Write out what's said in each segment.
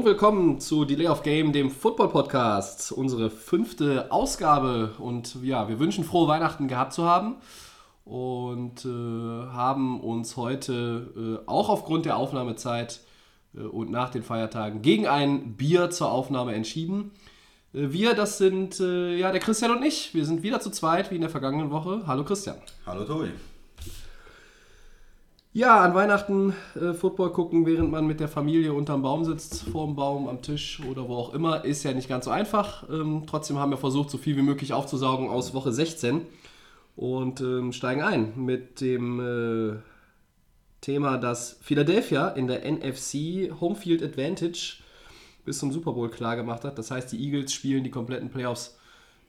und willkommen zu Delay of Game, dem Football Podcast. Unsere fünfte Ausgabe. Und ja, wir wünschen frohe Weihnachten gehabt zu haben. Und äh, haben uns heute äh, auch aufgrund der Aufnahmezeit äh, und nach den Feiertagen gegen ein Bier zur Aufnahme entschieden. Äh, wir, das sind äh, ja der Christian und ich. Wir sind wieder zu zweit wie in der vergangenen Woche. Hallo Christian. Hallo Tobi. Ja, an Weihnachten äh, Football gucken, während man mit der Familie unterm Baum sitzt, vorm Baum, am Tisch oder wo auch immer, ist ja nicht ganz so einfach. Ähm, trotzdem haben wir versucht, so viel wie möglich aufzusaugen aus Woche 16 und ähm, steigen ein mit dem äh, Thema, dass Philadelphia in der NFC Homefield Advantage bis zum Super Bowl klar gemacht hat. Das heißt, die Eagles spielen die kompletten Playoffs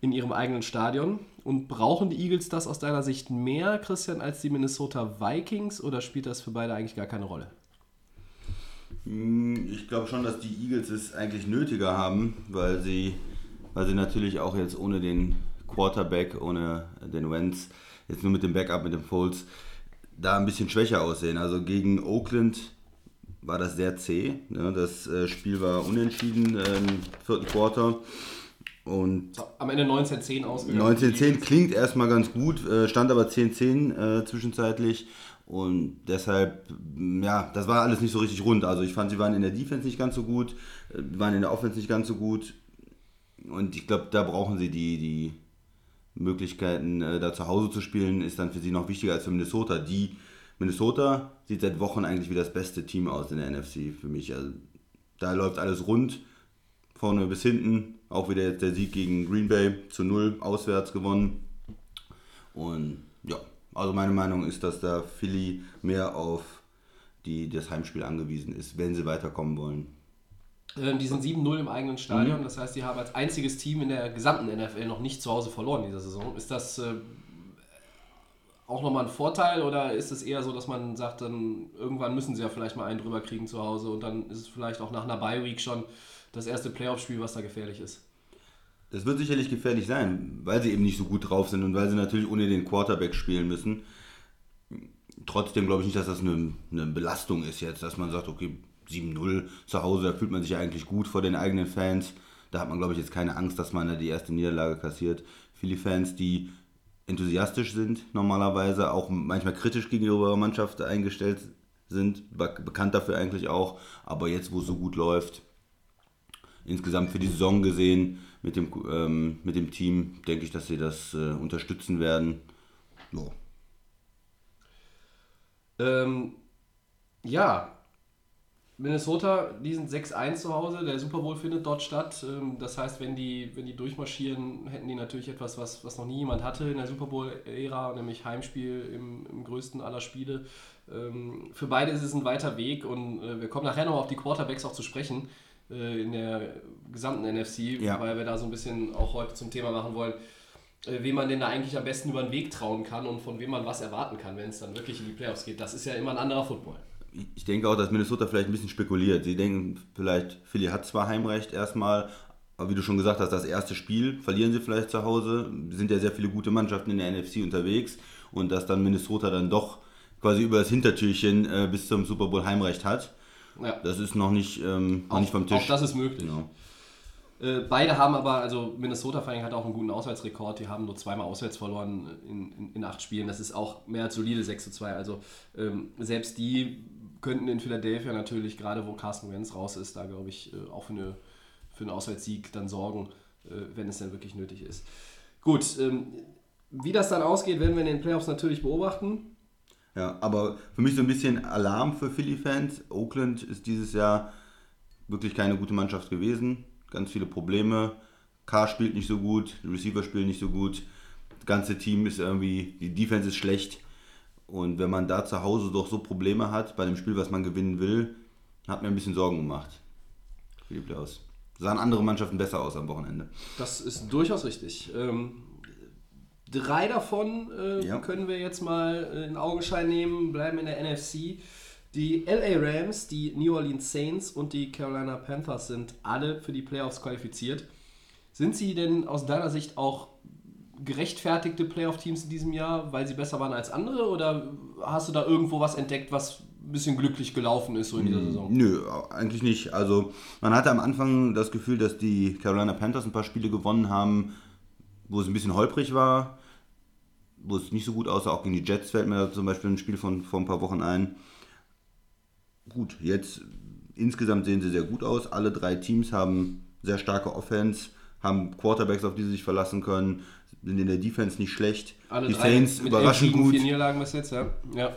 in ihrem eigenen Stadion. Und brauchen die Eagles das aus deiner Sicht mehr, Christian, als die Minnesota Vikings oder spielt das für beide eigentlich gar keine Rolle? Hm, Ich glaube schon, dass die Eagles es eigentlich nötiger haben, weil sie, weil sie natürlich auch jetzt ohne den Quarterback, ohne den Wentz, jetzt nur mit dem Backup, mit dem Foles, da ein bisschen schwächer aussehen. Also gegen Oakland war das sehr zäh. Ne? Das äh, Spiel war unentschieden im vierten Quarter. Und Am Ende 19-10 ausgegangen. 1910 klingt erstmal ganz gut, äh, stand aber 10-10 äh, zwischenzeitlich. Und deshalb, m, ja, das war alles nicht so richtig rund. Also ich fand, sie waren in der Defense nicht ganz so gut, äh, waren in der Offense nicht ganz so gut. Und ich glaube, da brauchen sie die, die Möglichkeiten, äh, da zu Hause zu spielen, ist dann für sie noch wichtiger als für Minnesota. Die Minnesota sieht seit Wochen eigentlich wie das beste Team aus in der NFC für mich. Also, da läuft alles rund, vorne bis hinten. Auch wieder jetzt der Sieg gegen Green Bay zu null auswärts gewonnen. Und ja, also meine Meinung ist, dass da Philly mehr auf die, das Heimspiel angewiesen ist, wenn sie weiterkommen wollen. Die sind 7-0 im eigenen Stadion. Das heißt, die haben als einziges Team in der gesamten NFL noch nicht zu Hause verloren in dieser Saison. Ist das äh, auch nochmal ein Vorteil oder ist es eher so, dass man sagt, dann irgendwann müssen sie ja vielleicht mal einen drüber kriegen zu Hause und dann ist es vielleicht auch nach einer Bye-Week schon das erste Playoff-Spiel, was da gefährlich ist? Das wird sicherlich gefährlich sein, weil sie eben nicht so gut drauf sind und weil sie natürlich ohne den Quarterback spielen müssen. Trotzdem glaube ich nicht, dass das eine, eine Belastung ist jetzt, dass man sagt, okay, 7-0 zu Hause, da fühlt man sich ja eigentlich gut vor den eigenen Fans. Da hat man, glaube ich, jetzt keine Angst, dass man da die erste Niederlage kassiert. Viele Fans, die enthusiastisch sind normalerweise, auch manchmal kritisch gegenüber ihrer Mannschaft eingestellt sind, be- bekannt dafür eigentlich auch. Aber jetzt, wo es so gut läuft, insgesamt für die Saison gesehen mit dem, ähm, mit dem Team, denke ich, dass sie das äh, unterstützen werden. Ja. Ähm, ja, Minnesota, die sind 6-1 zu Hause, der Super Bowl findet dort statt. Ähm, das heißt, wenn die, wenn die durchmarschieren, hätten die natürlich etwas, was, was noch nie jemand hatte in der Super Bowl-Ära, nämlich Heimspiel im, im größten aller Spiele. Ähm, für beide ist es ein weiter Weg und äh, wir kommen nachher noch auf die Quarterbacks auch zu sprechen äh, in der gesamten NFC, Ja. weil wir da so ein bisschen auch heute zum Thema machen wollen äh, wem man denn da eigentlich am besten über den Weg trauen kann und von wem man was erwarten kann, wenn es dann wirklich in die Playoffs geht. Das ist ja immer ein anderer Football. Ich denke auch, dass Minnesota vielleicht ein bisschen spekuliert. Sie denken vielleicht, Philly hat zwar Heimrecht erstmal, aber wie du schon gesagt hast, das erste Spiel verlieren sie vielleicht zu Hause. Es sind ja sehr viele gute Mannschaften in der NFC unterwegs und dass dann Minnesota dann doch quasi über das Hintertürchen äh, bis zum Super Bowl Heimrecht hat. Ja. Das ist noch nicht, ähm, noch Auch- nicht vom Tisch. Auch das ist möglich. Genau. Äh, beide haben aber, also Minnesota vor allem hat auch einen guten Auswärtsrekord. Die haben nur zweimal auswärts verloren in, in, in acht Spielen. Das ist auch mehr als solide 6 zu 2. Also ähm, selbst die könnten in Philadelphia natürlich, gerade wo Carsten Wentz raus ist, da glaube ich äh, auch für, eine, für einen Auswärtssieg dann sorgen, äh, wenn es dann wirklich nötig ist. Gut, ähm, wie das dann ausgeht, werden wir in den Playoffs natürlich beobachten. Ja, aber für mich so ein bisschen Alarm für Philly-Fans. Oakland ist dieses Jahr wirklich keine gute Mannschaft gewesen. Ganz viele Probleme. Carr spielt nicht so gut, Receiver spielen nicht so gut. Das ganze Team ist irgendwie, die Defense ist schlecht. Und wenn man da zu Hause doch so Probleme hat, bei dem Spiel, was man gewinnen will, hat mir ein bisschen Sorgen gemacht. Für die Playoffs. Sahen andere Mannschaften besser aus am Wochenende. Das ist durchaus richtig. Ähm, drei davon äh, Ja. können wir jetzt mal äh, in Augenschein nehmen, bleiben in der NFC. Die LA Rams, die New Orleans Saints und die Carolina Panthers sind alle für die Playoffs qualifiziert. Sind sie denn aus deiner Sicht auch gerechtfertigte Playoff-Teams in diesem Jahr, weil sie besser waren als andere? Oder hast du da irgendwo was entdeckt, was ein bisschen glücklich gelaufen ist so in dieser Saison? Nö, eigentlich nicht. Also man hatte am Anfang das Gefühl, dass die Carolina Panthers ein paar Spiele gewonnen haben, wo es ein bisschen holprig war, wo es nicht so gut aussah. Auch gegen die Jets fällt mir zum Beispiel ein Spiel von vor ein paar Wochen ein. Gut, jetzt insgesamt sehen sie sehr gut aus. Alle drei Teams haben sehr starke Offense, haben Quarterbacks, auf die sie sich verlassen können, sind in der Defense nicht schlecht. Alle die Saints überraschend gut. Vier Niederlagen bis jetzt, ja. ja.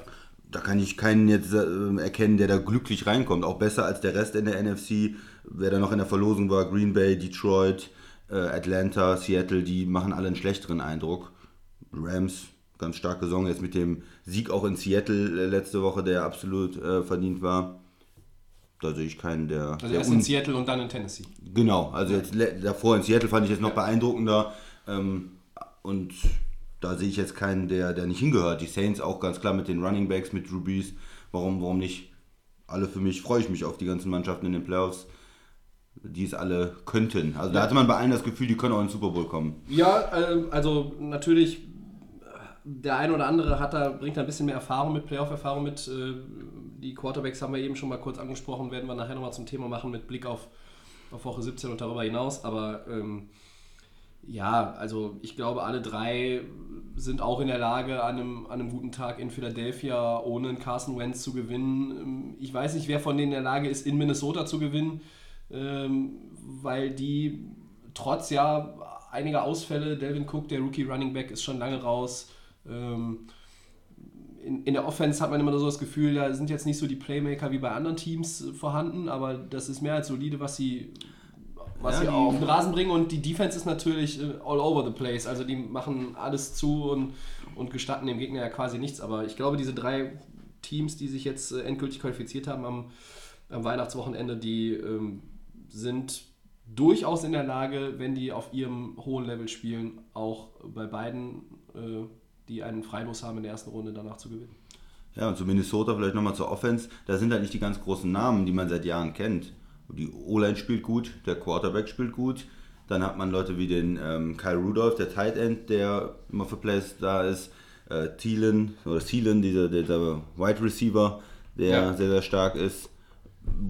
Da kann ich keinen jetzt äh, erkennen, der da glücklich reinkommt. Auch besser als der Rest in der NFC. Wer da noch in der Verlosung war, Green Bay, Detroit, äh, Atlanta, Seattle, die machen alle einen schlechteren Eindruck. Rams, ganz starke Saison jetzt mit dem Sieg auch in Seattle äh, letzte Woche, der absolut äh, verdient war. Da sehe ich keinen, der. Also der erst in Seattle und dann in Tennessee. Genau, also jetzt davor in Seattle fand ich jetzt noch beeindruckender. Ähm, und da sehe ich jetzt keinen, der, der nicht hingehört. Die Saints auch ganz klar mit den Running Backs, mit Drew Brees. Warum, warum nicht? Alle für mich, freue ich mich auf die ganzen Mannschaften in den Playoffs, die es alle könnten. Also da hatte man bei allen das Gefühl, die können auch in den Super Bowl kommen. Ja, ähm, also natürlich, der eine oder andere hat da, bringt da ein bisschen mehr Erfahrung mit, Playoff-Erfahrung mit. Äh, Die Quarterbacks haben wir eben schon mal kurz angesprochen, werden wir nachher nochmal zum Thema machen mit Blick auf, auf Woche 17 und darüber hinaus. Aber ähm, ja, also ich glaube, alle drei sind auch in der Lage, an einem, an einem guten Tag in Philadelphia ohne einen Carson Wentz zu gewinnen. Ähm, Ich weiß nicht, wer von denen in der Lage ist, in Minnesota zu gewinnen, ähm, weil die trotz ja einiger Ausfälle, Delvin Cook, der Rookie Running Back, ist schon lange raus. Ähm, in, in der Offense hat man immer so das Gefühl, da sind jetzt nicht so die Playmaker wie bei anderen Teams vorhanden, aber das ist mehr als solide, was sie, was Ja, sie auf den Rasen bringen. Und die Defense ist natürlich äh, all over the place. Also die machen alles zu und, und gestatten dem Gegner ja quasi nichts. Aber ich glaube, diese drei Teams, die sich jetzt äh, endgültig qualifiziert haben am, am Weihnachtswochenende, die ähm, sind durchaus in der Lage, wenn die auf ihrem hohen Level spielen, auch bei beiden, äh, die einen Freilos haben in der ersten Runde, danach zu gewinnen. Ja, und zu Minnesota vielleicht nochmal zur Offense. Da sind halt nicht die ganz großen Namen, die man seit Jahren kennt. Die O-Line spielt gut, der Quarterback spielt gut. Dann hat man Leute wie den ähm, Kyle Rudolph, der Tight End, der immer für Plays da ist. Äh, Thielen, oder Thielen, dieser, dieser Wide Receiver, der Ja. sehr, sehr stark ist.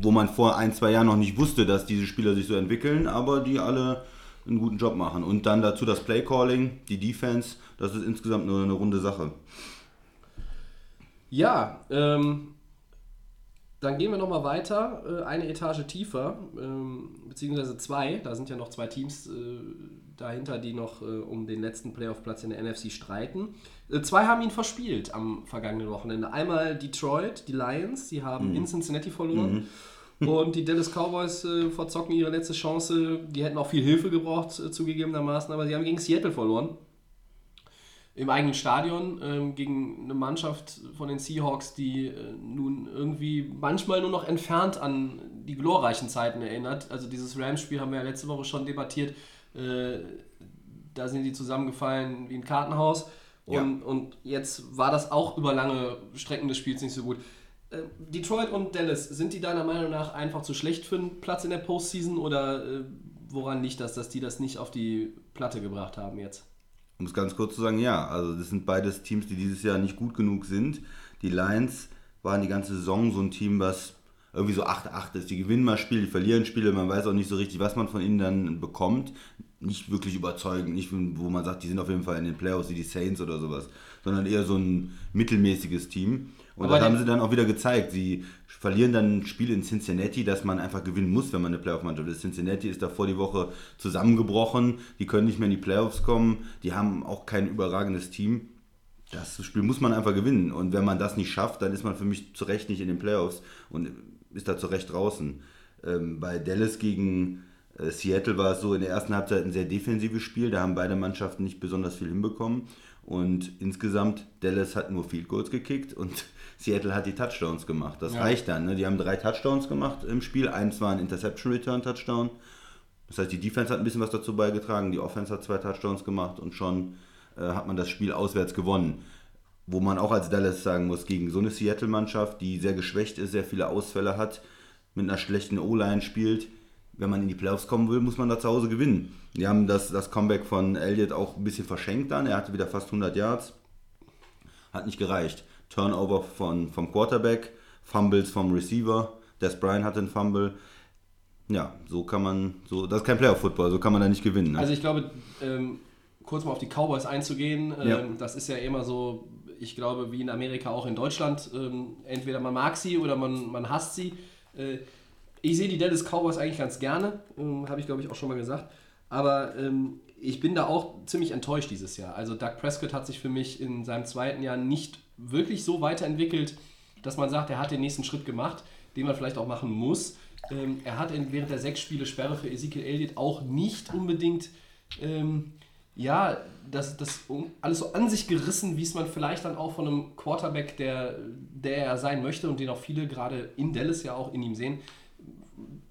Wo man vor ein, zwei Jahren noch nicht wusste, dass diese Spieler sich so entwickeln, aber die alle einen guten Job machen. Und dann dazu das Play Calling, die Defense, das ist insgesamt nur eine runde Sache. Ja, ähm, dann gehen wir nochmal weiter, äh, eine Etage tiefer, ähm, beziehungsweise zwei, da sind ja noch zwei Teams äh, dahinter, die noch äh, um den letzten Playoff-Platz in der NFC streiten. Äh, zwei haben ihn verspielt am vergangenen Wochenende. Einmal Detroit, die Lions, die haben in Cincinnati verloren. Und die Dallas Cowboys äh, verzocken ihre letzte Chance. Die hätten auch viel Hilfe gebraucht, äh, zugegebenermaßen, aber sie haben gegen Seattle verloren im eigenen Stadion ähm, gegen eine Mannschaft von den Seahawks, die äh, nun irgendwie manchmal nur noch entfernt an die glorreichen Zeiten erinnert. Also dieses Rams-Spiel haben wir ja letzte Woche schon debattiert. Äh, da sind die zusammengefallen wie ein Kartenhaus. Und, und jetzt war das auch über lange Strecken des Spiels nicht so gut. Äh, Detroit und Dallas, sind die deiner Meinung nach einfach zu schlecht für einen Platz in der Postseason oder äh, woran liegt das, dass die das nicht auf die Platte gebracht haben jetzt? Um es ganz kurz zu sagen, ja, also das sind beides Teams, die dieses Jahr nicht gut genug sind. Die Lions waren die ganze Saison so ein Team, was irgendwie so 8-8 ist. Die gewinnen mal Spiele, die verlieren Spiele, man weiß auch nicht so richtig, was man von ihnen dann bekommt. Nicht wirklich überzeugend, nicht wo man sagt, die sind auf jeden Fall in den Playoffs wie die Saints oder sowas, sondern eher so ein mittelmäßiges Team. Und Aber das haben sie dann auch wieder gezeigt. Sie verlieren dann ein Spiel in Cincinnati, das man einfach gewinnen muss, wenn man eine Playoff-Mannschaft ist. Cincinnati ist davor die Woche zusammengebrochen. Die können nicht mehr in die Playoffs kommen. Die haben auch kein überragendes Team. Das Spiel muss man einfach gewinnen. Und wenn man das nicht schafft, dann ist man für mich zu Recht nicht in den Playoffs und ist da zu Recht draußen. Ähm, bei Dallas gegen äh, Seattle war es so in der ersten Halbzeit ein sehr defensives Spiel. Da haben beide Mannschaften nicht besonders viel hinbekommen. Und insgesamt, Dallas hat nur Field Goals gekickt und Seattle hat die Touchdowns gemacht. Das Ja. reicht dann. Ne? Die haben drei Touchdowns gemacht im Spiel. Eins war ein Interception Return Touchdown. Das heißt, die Defense hat ein bisschen was dazu beigetragen. Die Offense hat zwei Touchdowns gemacht und schon äh, hat man das Spiel auswärts gewonnen. Wo man auch als Dallas sagen muss, gegen so eine Seattle-Mannschaft, die sehr geschwächt ist, sehr viele Ausfälle hat, mit einer schlechten O-Line spielt, wenn man in die Playoffs kommen will, muss man da zu Hause gewinnen. Die haben das, das Comeback von Elliott auch ein bisschen verschenkt dann. Er hatte wieder fast 100 Yards. Hat nicht gereicht. Turnover von, vom Quarterback, Fumbles vom Receiver. Des Bryant hatte einen Fumble. Ja, so kann man, so, das ist kein Playoff-Football, so kann man da nicht gewinnen. Ne? Also ich glaube, ähm, kurz mal auf die Cowboys einzugehen, ähm, Ja. das ist ja immer so, ich glaube, wie in Amerika auch in Deutschland, ähm, entweder man mag sie oder man, man hasst sie. Äh, ich sehe die Dallas Cowboys eigentlich ganz gerne, ähm, habe ich glaube ich auch schon mal gesagt, aber ähm, ich bin da auch ziemlich enttäuscht dieses Jahr. Also Doug Prescott hat sich für mich in seinem zweiten Jahr nicht wirklich so weiterentwickelt, dass man sagt, er hat den nächsten Schritt gemacht, den man vielleicht auch machen muss. Ähm, er hat während der sechs Spiele Sperre für Ezekiel Elliott auch nicht unbedingt ähm, ja, das, das alles so an sich gerissen, wie es man vielleicht dann auch von einem Quarterback, der, der er sein möchte und den auch viele gerade in Dallas ja auch in ihm sehen,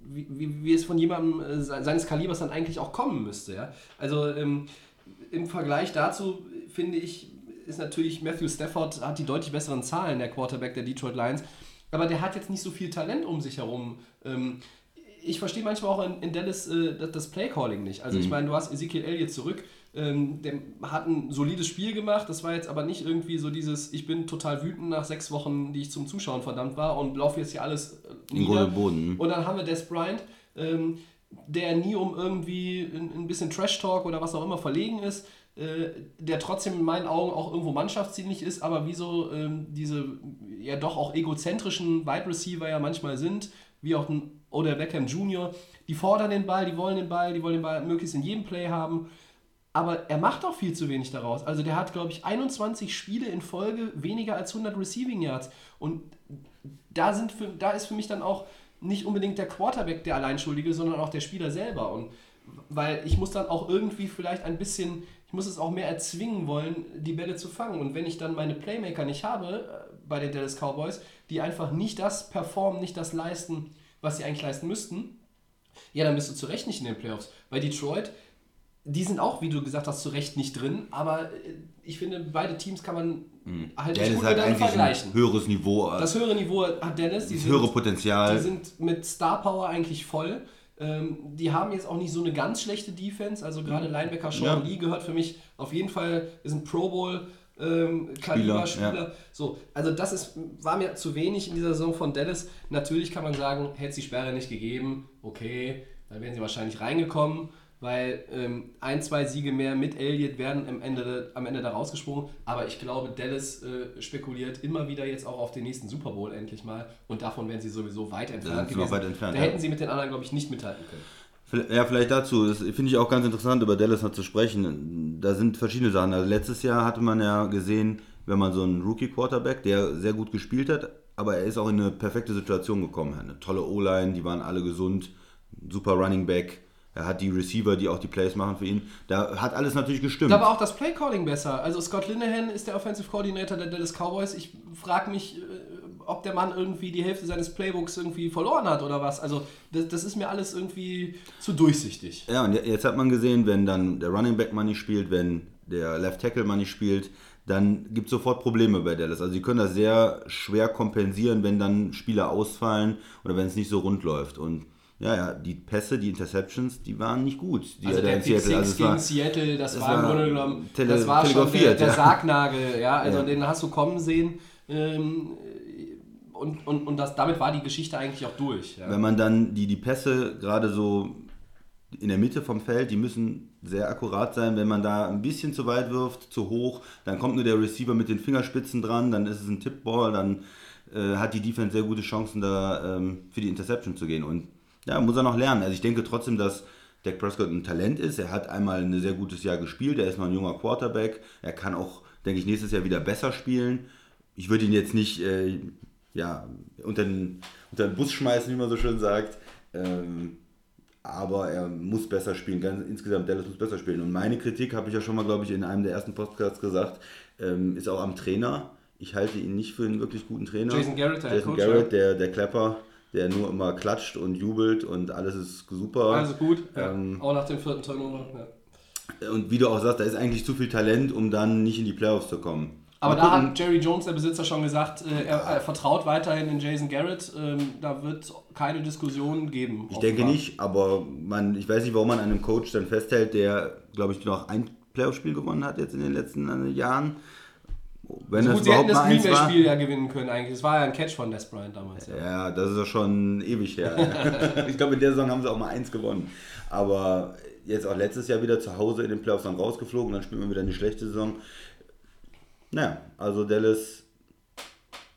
wie, wie, wie es von jemandem äh, se- seines Kalibers dann eigentlich auch kommen müsste. Ja? Also ähm, im Vergleich dazu finde ich, ist natürlich Matthew Stafford hat die deutlich besseren Zahlen, der Quarterback der Detroit Lions, aber der hat jetzt nicht so viel Talent um sich herum. Ähm, ich verstehe manchmal auch in, in Dallas äh, das, das Playcalling nicht. Also ich meine, du hast Ezekiel Elliott zurück, ähm, der hat ein solides Spiel gemacht, das war jetzt aber nicht irgendwie so dieses, ich bin total wütend nach sechs Wochen, die ich zum Zuschauen verdammt war und laufe jetzt hier alles und Boden. und dann haben wir Des Bryant, ähm, der nie um irgendwie ein, ein bisschen Trash-Talk oder was auch immer verlegen ist, äh, der trotzdem in meinen Augen auch irgendwo mannschaftsdienlich ist, aber wie so ähm, diese ja doch auch egozentrischen Wide Receiver ja manchmal sind, wie auch ein Odell Beckham Jr., die fordern den Ball, die wollen den Ball, die wollen den Ball möglichst in jedem Play haben. Aber er macht auch viel zu wenig daraus. Also der hat, glaube ich, 21 Spiele in Folge weniger als 100 Receiving Yards. Und da, sind für, da ist für mich dann auch nicht unbedingt der Quarterback der Alleinschuldige, sondern auch der Spieler selber. Und weil ich muss dann auch irgendwie vielleicht ein bisschen, ich muss es auch mehr erzwingen wollen, die Bälle zu fangen. Und wenn ich dann meine Playmaker nicht habe äh, bei den Dallas Cowboys, die einfach nicht das performen, nicht das leisten, was sie eigentlich leisten müssten, ja, dann bist du zu Recht nicht in den Playoffs. Bei Detroit, die sind auch, wie du gesagt hast, zu Recht nicht drin, aber äh, ich finde, beide Teams kann man halt Ja, nicht das gut halt eigentlich vergleichen. ein höheres Niveau, äh, Das höhere Niveau hat Dennis, die das sind, höhere Potenzial. die sind mit Star Power eigentlich voll. Ähm, die haben jetzt auch nicht so eine ganz schlechte Defense, also gerade Linebacker Sean Ja. Lee gehört für mich auf jeden Fall, ist ein Pro Bowl ähm, Kaliber Spieler, Spieler. So, also das ist, war mir zu wenig in dieser Saison von Dallas. Natürlich kann man sagen, hätte es die Sperre nicht gegeben, okay, dann wären sie wahrscheinlich reingekommen, weil ähm, ein, zwei Siege mehr mit Elliott werden am Ende, am Ende da rausgesprungen. Aber ich glaube, Dallas äh, spekuliert immer wieder jetzt auch auf den nächsten Super Bowl endlich mal und davon wären sie sowieso weit entfernt noch weit entfernt, da ja. hätten sie mit den anderen, glaube ich, nicht mithalten können. Ja, vielleicht dazu. Das finde ich auch ganz interessant, über Dallas noch zu sprechen. Da sind verschiedene Sachen. Also letztes Jahr hatte man ja gesehen, wenn man so einen Rookie-Quarterback, der sehr gut gespielt hat, aber er ist auch in eine perfekte Situation gekommen. Eine tolle O-Line, die waren alle gesund, super Running Back. Er hat die Receiver, die auch die Plays machen für ihn. Da hat alles natürlich gestimmt. Da war auch das Playcalling besser. Also Scott Linehan ist der Offensive Coordinator der Dallas Cowboys. Ich frage mich, äh, ob der Mann irgendwie die Hälfte seines Playbooks irgendwie verloren hat oder was. Also das, das ist mir alles irgendwie zu durchsichtig. Ja, und jetzt hat man gesehen, wenn dann der Running Back mal nicht spielt, wenn der Left Tackle mal nicht spielt, dann gibt es sofort Probleme bei Dallas. Also sie können das sehr schwer kompensieren, wenn dann Spieler ausfallen oder wenn es nicht so rund läuft. Und ja, ja, die Pässe, die Interceptions, die waren nicht gut. Die Also er der Pick Seattle- also Six es gegen war- Seattle, das es war im Grunde genommen, tele- das war schon der, der ja. Sargnagel, ja, also Ja. den hast du kommen sehen. Ähm, und und, und das, damit war die Geschichte eigentlich auch durch. Ja. Wenn man dann die, die Pässe gerade so in der Mitte vom Feld, die müssen sehr akkurat sein. Wenn man da ein bisschen zu weit wirft, zu hoch, dann kommt nur der Receiver mit den Fingerspitzen dran, dann ist es ein Tippball, dann äh, hat die Defense sehr gute Chancen, da ähm, für die Interception zu gehen. Und ja, muss er noch lernen. Also ich denke trotzdem, dass Dak Prescott ein Talent ist. Er hat einmal ein sehr gutes Jahr gespielt, er ist noch ein junger Quarterback. Er kann auch, denke ich, nächstes Jahr wieder besser spielen. Ich würde ihn jetzt nicht äh, ja, unter, den, unter den Bus schmeißen, wie man so schön sagt. Ähm, aber er muss besser spielen. Ganz, insgesamt Dallas muss besser spielen. Und meine Kritik, habe ich ja schon mal, glaube ich, in einem der ersten Podcasts gesagt, ähm, ist auch am Trainer. Ich halte ihn nicht für einen wirklich guten Trainer. Jason Garrett, der Jason Coach, Garrett, der, der Klepper, der nur immer klatscht und jubelt und alles ist super. Also gut, ja. Ähm, auch nach dem vierten Turnover. Ja. und wie du auch sagst, da ist eigentlich zu viel Talent, um dann nicht in die Playoffs zu kommen. Aber da hat Jerry Jones, der Besitzer, schon gesagt, äh, er, er vertraut weiterhin in Jason Garrett. Ähm, da wird es keine Diskussion geben. Ich denke nicht, aber man, ich weiß nicht, warum man an einem Coach dann festhält, der, glaube ich, noch ein Playoff-Spiel gewonnen hat jetzt in den letzten äh, Jahren. Wenn So das gut, sie hätten überhaupt das mal eins war. Green-Bay-Spiel ja gewinnen können eigentlich. Das war ja ein Catch von Des Bryant damals. Ja. Ja, das ist ja schon ewig her. ich glaube, in der Saison haben sie auch mal eins gewonnen. Aber jetzt auch letztes Jahr wieder zu Hause in den Playoffs dann rausgeflogen, dann spielt man wieder eine schlechte Saison. Naja, also Dallas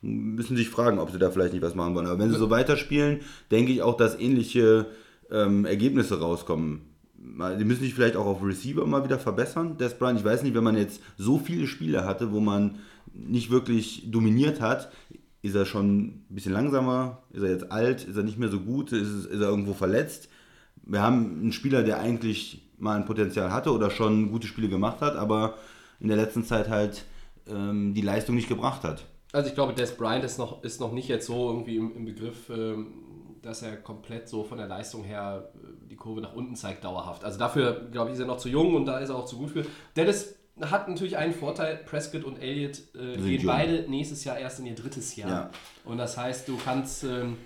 müssen sich fragen, ob sie da vielleicht nicht was machen wollen. Aber wenn sie so weiterspielen, denke ich auch, dass ähnliche ähm, Ergebnisse rauskommen. Die müssen sich vielleicht auch auf Receiver mal wieder verbessern. Des Bryant, ich weiß nicht, wenn man jetzt so viele Spiele hatte, wo man nicht wirklich dominiert hat, ist er schon ein bisschen langsamer, ist er jetzt alt, ist er nicht mehr so gut, ist, ist er irgendwo verletzt. Wir haben einen Spieler, der eigentlich mal ein Potenzial hatte oder schon gute Spiele gemacht hat, aber in der letzten Zeit halt ähm, die Leistung nicht gebracht hat. Also ich glaube, Des Bryant ist noch, ist noch nicht jetzt so irgendwie im, im Begriff, ähm, dass er komplett so von der Leistung her äh, die Kurve nach unten zeigt, dauerhaft. Also dafür, glaube ich, ist er noch zu jung und da ist er auch zu gut für. Dallas hat natürlich einen Vorteil, Prescott und Elliott äh, gehen jung. beide nächstes Jahr erst in ihr drittes Jahr. Ja. Und das heißt, du kannst, ähm,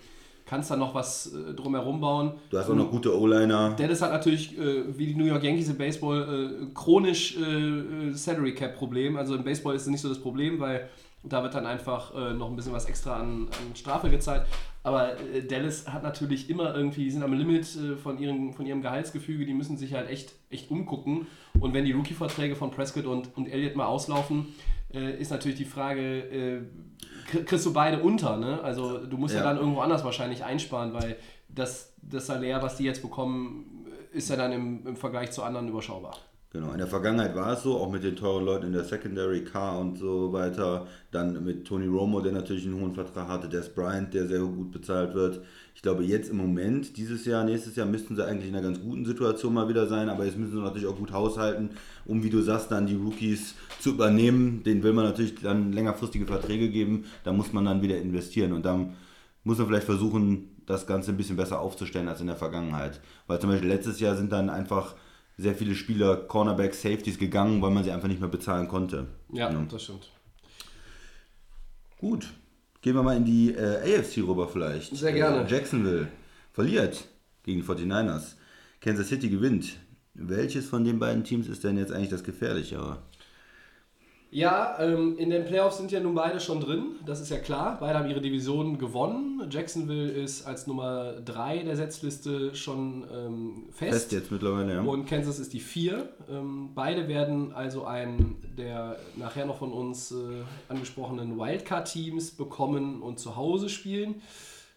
kannst da noch was äh, drumherum bauen. Du hast auch noch gute O-Liner. Dallas hat natürlich, äh, wie die New York Yankees im Baseball, äh, chronisch äh, Salary Cap Problem. Also im Baseball ist es nicht so das Problem, weil da wird dann einfach noch ein bisschen was extra an, an Strafe gezahlt. Aber äh, Dallas hat natürlich immer irgendwie, die sind am Limit äh, von, ihren, von ihrem Gehaltsgefüge, die müssen sich halt echt, echt umgucken. Und wenn die Rookie-Verträge von Prescott und, und Elliott mal auslaufen, äh, ist natürlich die Frage, kri- kriegst du beide unter, ne? Also du musst ja. Ja. dann irgendwo anders wahrscheinlich einsparen, weil das, das Salär, was die jetzt bekommen, ist ja dann im, im Vergleich zu anderen überschaubar. Genau, in der Vergangenheit war es so, auch mit den teuren Leuten in der Secondary, Car und so weiter. Dann mit Tony Romo, der natürlich einen hohen Vertrag hatte, Des Bryant, der sehr gut bezahlt wird. Ich glaube, jetzt im Moment, dieses Jahr, nächstes Jahr, müssten sie eigentlich in einer ganz guten Situation mal wieder sein. Aber jetzt müssen sie natürlich auch gut haushalten, um, wie du sagst, dann die Rookies zu übernehmen. Den will man natürlich dann längerfristige Verträge geben. Da muss man dann wieder investieren. Und dann muss man vielleicht versuchen, das Ganze ein bisschen besser aufzustellen als in der Vergangenheit. Weil zum Beispiel letztes Jahr sind dann einfach sehr viele Spieler, Cornerbacks, Safeties gegangen, weil man sie einfach nicht mehr bezahlen konnte. Ja, Genau. das stimmt. Gut, gehen wir mal in die äh, AFC rüber vielleicht. Sehr gerne. Äh, Jacksonville verliert gegen die 49ers. Kansas City gewinnt. Welches von den beiden Teams ist denn jetzt eigentlich das gefährlichere? Ja, ähm, in den Playoffs sind ja nun beide schon drin, das ist ja klar. Beide haben ihre Division gewonnen. Jacksonville ist als Nummer 3 der Setzliste schon ähm, fest. Fest jetzt mittlerweile, ja. Und Kansas ist die 4. Ähm, beide werden also einen der nachher noch von uns äh, angesprochenen Wildcard-Teams bekommen und zu Hause spielen.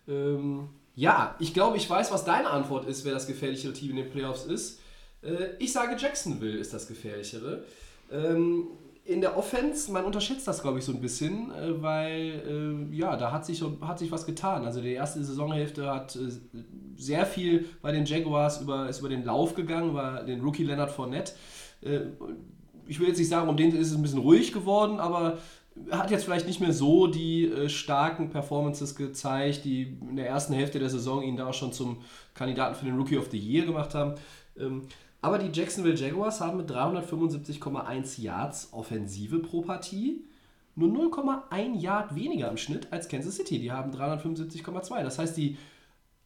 Ähm, ja, ich glaube, ich weiß, was deine Antwort ist, wer das gefährlichere Team in den Playoffs ist. Äh, ich sage, Jacksonville ist das gefährlichere. Ähm, in der Offense, man unterschätzt das, glaube ich, so ein bisschen, äh, weil äh, ja, da hat sich, hat sich was getan. Also die erste Saisonhälfte hat äh, sehr viel bei den Jaguars über, ist über den Lauf gegangen, über den Rookie Leonard Fournette. Äh, ich will jetzt nicht sagen, um den ist es ein bisschen ruhig geworden, aber er hat jetzt vielleicht nicht mehr so die äh, starken Performances gezeigt, die in der ersten Hälfte der Saison ihn da schon zum Kandidaten für den Rookie of the Year gemacht haben. Ähm, aber die Jacksonville Jaguars haben mit 375,1 Yards Offensive pro Partie nur 0,1 Yard weniger im Schnitt als Kansas City. Die haben 375,2. Das heißt, die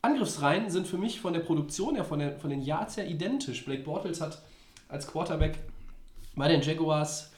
Angriffsreihen sind für mich von der Produktion her, von, der, von den Yards her identisch. Blake Bortles hat als Quarterback bei den Jaguars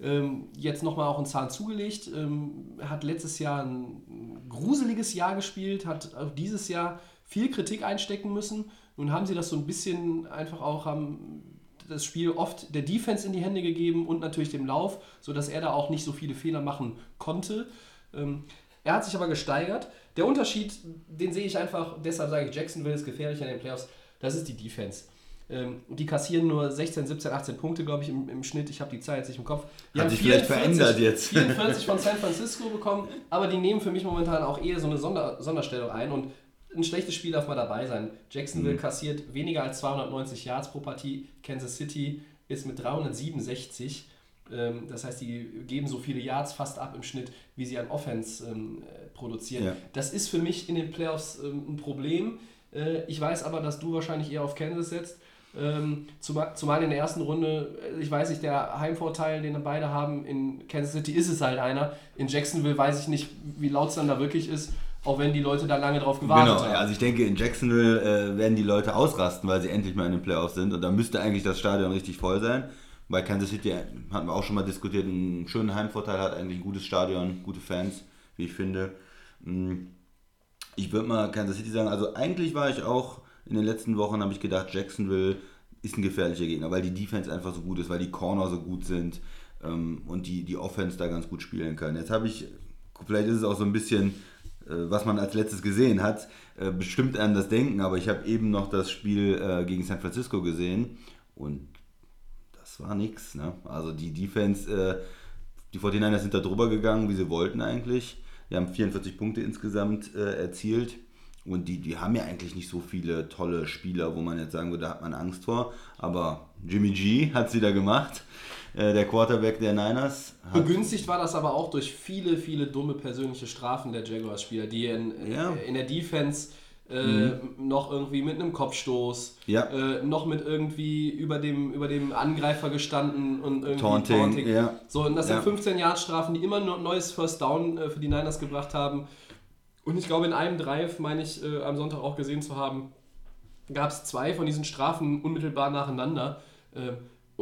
ähm, jetzt nochmal auch einen Zahn zugelegt. Ähm, hat letztes Jahr ein gruseliges Jahr gespielt, hat auch dieses Jahr viel Kritik einstecken müssen. Nun haben sie das so ein bisschen einfach auch, haben das Spiel oft der Defense in die Hände gegeben und natürlich dem Lauf, sodass er da auch nicht so viele Fehler machen konnte. Ähm, er hat sich aber gesteigert. Der Unterschied, den sehe ich einfach, deshalb sage ich, Jacksonville ist gefährlicher in den Playoffs, das ist die Defense. Ähm, die kassieren nur 16, 17, 18 Punkte, glaube ich, im, im Schnitt. Ich habe die Zahl jetzt nicht im Kopf. Die Hat haben sich vielleicht verändert jetzt. 44 von San Francisco bekommen, aber die nehmen für mich momentan auch eher so eine Sonder, Sonderstellung ein und ein schlechtes Spiel darf mal dabei sein. Jacksonville kassiert weniger als 290 Yards pro Partie. Kansas City ist mit 367. Ähm, das heißt, die geben so viele Yards fast ab im Schnitt, wie sie an Offense ähm, äh, produzieren. Ja. Das ist für mich in den Playoffs ähm, ein Problem. Äh, ich weiß aber, dass du wahrscheinlich eher auf Kansas setzt. Ähm, zumal, zumal in der ersten Runde, ich weiß nicht, der Heimvorteil, den beide haben, in Kansas City ist es halt einer. In Jacksonville weiß ich nicht, wie laut es dann da wirklich ist, auch wenn die Leute da lange drauf gewartet Genau, haben. also ich denke, in Jacksonville äh, werden die Leute ausrasten, weil sie endlich mal in den Playoffs sind. Und da müsste eigentlich das Stadion richtig voll sein. Bei Kansas City hatten wir auch schon mal diskutiert, einen schönen Heimvorteil hat, eigentlich ein gutes Stadion, gute Fans, wie ich finde. Mm, Ich würde mal Kansas City sagen, also eigentlich war ich auch in den letzten Wochen, habe ich gedacht, Jacksonville ist ein gefährlicher Gegner, weil die Defense einfach so gut ist, weil die Corner so gut sind ähm, und die, die Offense da ganz gut spielen kann. Jetzt habe ich, vielleicht ist es auch so ein bisschen, was man als letztes gesehen hat, äh, bestimmt an das Denken, aber ich habe eben noch das Spiel äh, gegen San Francisco gesehen und das war nix. Ne? Also die Defense, äh, die 49ers sind da drüber gegangen, wie sie wollten eigentlich. Die haben 44 Punkte insgesamt äh, erzielt. Und die, die haben ja eigentlich nicht so viele tolle Spieler, wo man jetzt sagen würde, da hat man Angst vor. Aber Jimmy G hat es wieder gemacht. Äh, der Quarterback der Niners. Begünstigt war das aber auch durch viele, viele dumme persönliche Strafen der Jaguars-Spieler, die in, Ja. Mhm. in der Defense äh, noch irgendwie mit einem Kopfstoß, Ja. äh, noch mit irgendwie über dem, über dem Angreifer gestanden und irgendwie Taunting, ja. So, und das Ja. sind 15 Yard Strafen, die immer nur ein neues First Down äh, für die Niners gebracht haben. Und ich glaube, in einem Drive, meine ich, äh, am Sonntag auch gesehen zu haben, gab es zwei von diesen Strafen unmittelbar nacheinander.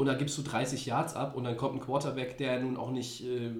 Und da gibst du 30 Yards ab und dann kommt ein Quarterback, der nun auch nicht äh,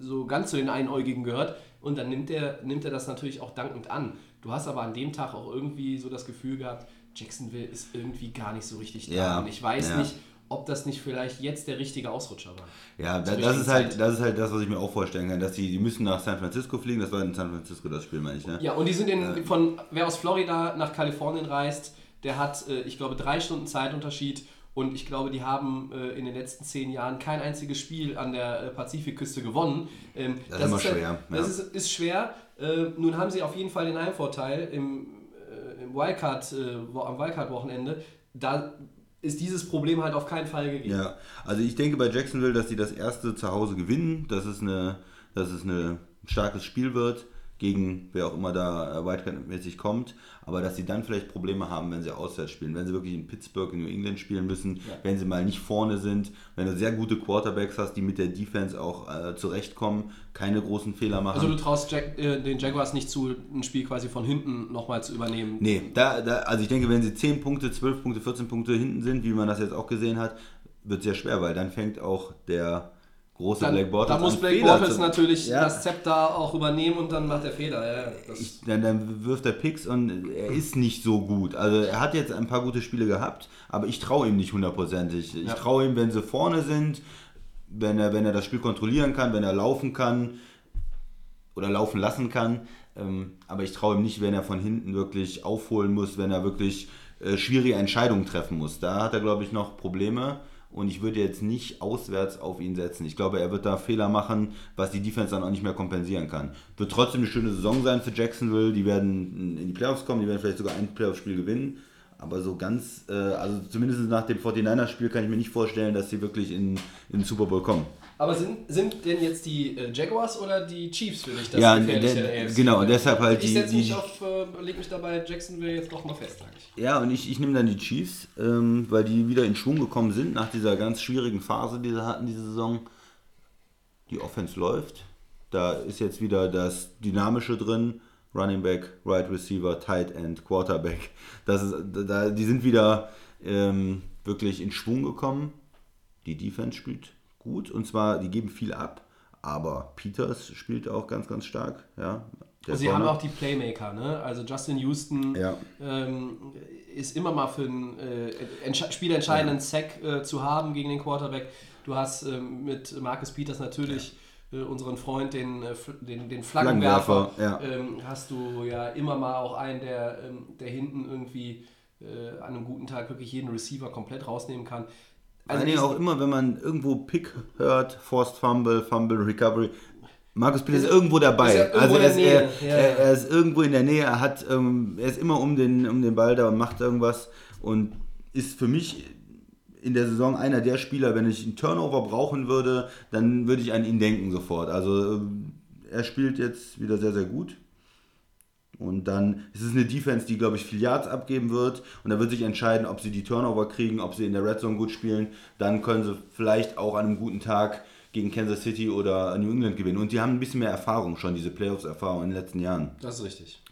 so ganz zu den Einäugigen gehört. Und dann nimmt er, nimmt er das natürlich auch dankend an. Du hast aber an dem Tag auch irgendwie so das Gefühl gehabt, Jacksonville ist irgendwie gar nicht so richtig da. Ja, Und ich weiß ja. nicht, ob das nicht vielleicht jetzt der richtige Ausrutscher war. Ja, das, richtigen ist halt, Zeit. das ist halt das, was ich mir auch vorstellen kann, dass die, die müssen nach San Francisco fliegen. Das war in San Francisco das Spiel, meine ich, ne? Ja, und die sind in, von, wer aus Florida nach Kalifornien reist, der hat, äh, ich glaube, drei Stunden Zeitunterschied und ich glaube, die haben äh, in den letzten zehn Jahren kein einziges Spiel an der äh, Pazifikküste gewonnen. Ähm, Das ist immer halt- schwer, Das ja. ist, ist schwer. Äh, nun haben sie auf jeden Fall den Heimvorteil im, äh, im Wildcard, äh, am Wildcard-Wochenende. Da ist dieses Problem halt auf keinen Fall gegeben. Ja, also ich denke bei Jacksonville, dass sie das erste zu Hause gewinnen, dass es, eine, dass es eine, ein starkes Spiel wird, gegen wer auch immer da äh, Wildcard-mäßig kommt, aber dass sie dann vielleicht Probleme haben, wenn sie auswärts spielen, wenn sie wirklich in Pittsburgh, in New England spielen müssen, wenn sie mal nicht vorne sind, wenn du sehr gute Quarterbacks hast, die mit der Defense auch äh, zurechtkommen, keine großen Fehler machen. Also du traust Jack, äh, den Jaguars nicht zu, ein Spiel quasi von hinten nochmal zu übernehmen. Nee, da, da, also ich denke, wenn sie 10 Punkte, 12 Punkte, 14 Punkte hinten sind, wie man das jetzt auch gesehen hat, wird es sehr schwer, weil dann fängt auch der große Dann, Black Bortles da muss Blake Fehler Bortles natürlich Ja. das Zepter auch übernehmen und dann macht er Fehler. Ja, Ich, dann, dann wirft er Picks und er ist nicht so gut. Also er hat jetzt ein paar gute Spiele gehabt, aber ich traue ihm nicht hundertprozentig. Ich Ja. traue ihm, wenn sie vorne sind, wenn er, wenn er das Spiel kontrollieren kann, wenn er laufen kann oder laufen lassen kann. Ähm, aber ich traue ihm nicht, wenn er von hinten wirklich aufholen muss, wenn er wirklich äh, schwierige Entscheidungen treffen muss. Da hat er, glaube ich, noch Probleme. Und ich würde jetzt nicht auswärts auf ihn setzen. Ich glaube, er wird da Fehler machen, was die Defense dann auch nicht mehr kompensieren kann. Wird trotzdem eine schöne Saison sein für Jacksonville. Die werden in die Playoffs kommen, die werden vielleicht sogar ein Playoff-Spiel gewinnen. Aber so ganz, äh, also zumindest nach dem 49ers-Spiel kann ich mir nicht vorstellen, dass sie wirklich in, in den Super Bowl kommen. Aber sind, sind denn jetzt die äh, Jaguars oder die Chiefs für dich das Ja, Gefährliche der- AFC? genau, deshalb halt ich die- setze die- mich auf, äh, leg mich dabei Jacksonville jetzt doch mal fest, sag ich. Ja, und ich, ich nehme dann die Chiefs, ähm, weil die wieder in Schwung gekommen sind nach dieser ganz schwierigen Phase, die sie hatten diese Saison. Die Offense läuft. Da ist jetzt wieder das Dynamische drin. Running Back, Right Receiver, Tight End, Quarterback. Das ist, da, die sind wieder ähm, wirklich in Schwung gekommen. Die Defense spielt gut und zwar, die geben viel ab, aber Peters spielt auch ganz, ganz stark. Ja, Der sie haben auch die Playmaker, ne? Also Justin Houston Ja. ähm, ist immer mal für einen äh, entsche- spielentscheidenden Sack äh, zu haben gegen den Quarterback. Du hast ähm, mit Marcus Peters natürlich äh, unseren Freund, den, äh, den, den Flaggenwerfer, ja. ähm, hast du ja immer mal auch einen, der, ähm, der hinten irgendwie äh, an einem guten Tag wirklich jeden Receiver komplett rausnehmen kann. Also die- auch immer, wenn man irgendwo Pick hört, Forced Fumble, Fumble Recovery, Markus Pitt ist irgendwo dabei. ist er irgendwo also er ist, er, ja, er, ja. er ist irgendwo in der Nähe, er hat, ähm, er ist immer um den, um den Ball da und macht irgendwas und ist für mich in der Saison einer der Spieler, wenn ich einen Turnover brauchen würde, dann würde ich an ihn denken sofort. Also ähm, er spielt jetzt wieder sehr, sehr gut. Und dann ist es eine Defense, die, glaube ich, viel Yards abgeben wird. Und da wird sich entscheiden, ob sie die Turnover kriegen, ob sie in der Red Zone gut spielen. Dann können sie vielleicht auch an einem guten Tag gegen Kansas City oder New England gewinnen. Und die haben ein bisschen mehr Erfahrung schon, diese Playoffs-Erfahrung in den letzten Jahren. Das ist richtig.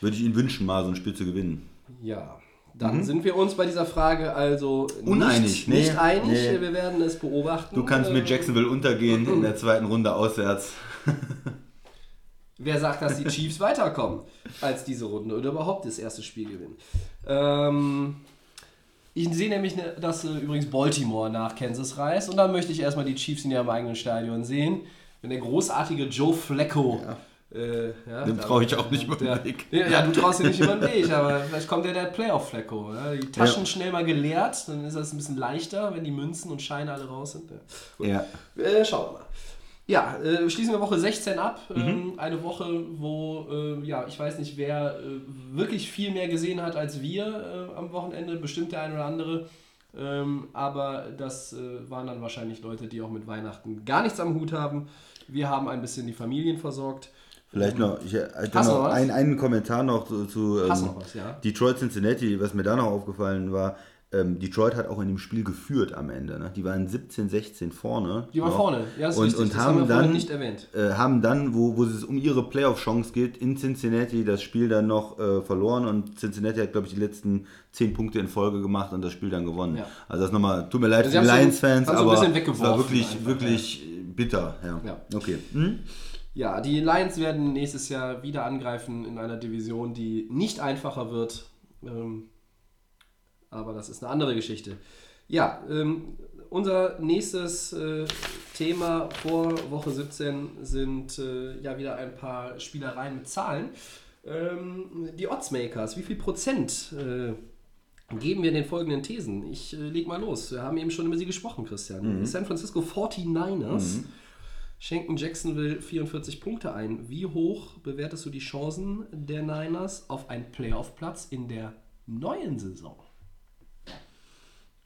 Würde ich ihnen wünschen, mal so ein Spiel zu gewinnen. Ja. Dann sind wir uns bei dieser Frage also Uneinig. nicht, nicht Nee, einig. nee. Wir werden es beobachten. Du kannst mit Ähm, Jacksonville untergehen in der zweiten Runde auswärts. Wer sagt, dass die Chiefs weiterkommen als diese Runde oder überhaupt das erste Spiel gewinnen? Ähm, ich sehe nämlich, ne, dass äh, übrigens Baltimore nach Kansas reist und dann möchte ich erstmal die Chiefs in ihrem eigenen Stadion sehen. Wenn der großartige Joe Flacco. Äh, ja, Dem traue ich auch nicht über den Weg. Ja, ja, du traust dir nicht über den Weg, aber vielleicht kommt ja der Playoff-Flecko. Ja? Die Taschen Ja. schnell mal geleert, dann ist das ein bisschen leichter, wenn die Münzen und Scheine alle raus sind. Ja. Ja. Äh, schauen wir mal. Ja, äh, schließen wir Woche 16 ab. Mhm. Ähm, eine Woche, wo, äh, ja, ich weiß nicht, wer äh, wirklich viel mehr gesehen hat als wir äh, am Wochenende, bestimmt der ein oder andere. Ähm, aber das äh, waren dann wahrscheinlich Leute, die auch mit Weihnachten gar nichts am Hut haben. Wir haben ein bisschen die Familien versorgt. Vielleicht noch, ich, ich du noch noch was? einen, Kommentar noch zu, zu ähm, noch was, ja? Detroit Cincinnati, was mir da noch aufgefallen war, ähm, Detroit hat auch in dem Spiel geführt am Ende. Ne? Die waren 17-16 vorne. Die waren noch. vorne, ja, ist und, richtig. und Das haben haben wir dann, nicht erwähnt. Äh, haben dann, wo, wo es um ihre Playoff-Chance geht, in Cincinnati das Spiel dann noch äh, verloren und Cincinnati hat, glaube ich, die letzten 10 Punkte in Folge gemacht und das Spiel dann gewonnen. Ja. Also das nochmal, tut mir leid Also für die Lions-Fans, aber es war wirklich, einfach, wirklich bitter. Ja. Ja. Okay. Hm? Ja, die Lions werden nächstes Jahr wieder angreifen in einer Division, die nicht einfacher wird. Ähm, aber das ist eine andere Geschichte. Ja, ähm, unser nächstes äh, Thema vor Woche 17 sind äh, ja wieder ein paar Spielereien mit Zahlen. Ähm, die Oddsmakers, wie viel Prozent äh, geben wir den folgenden Thesen? Ich äh, leg mal los. Wir haben eben schon über sie gesprochen, Christian. San Francisco 49ers schenken Jacksonville 44 Punkte ein. Wie hoch bewertest du die Chancen der Niners auf einen Playoff-Platz in der neuen Saison?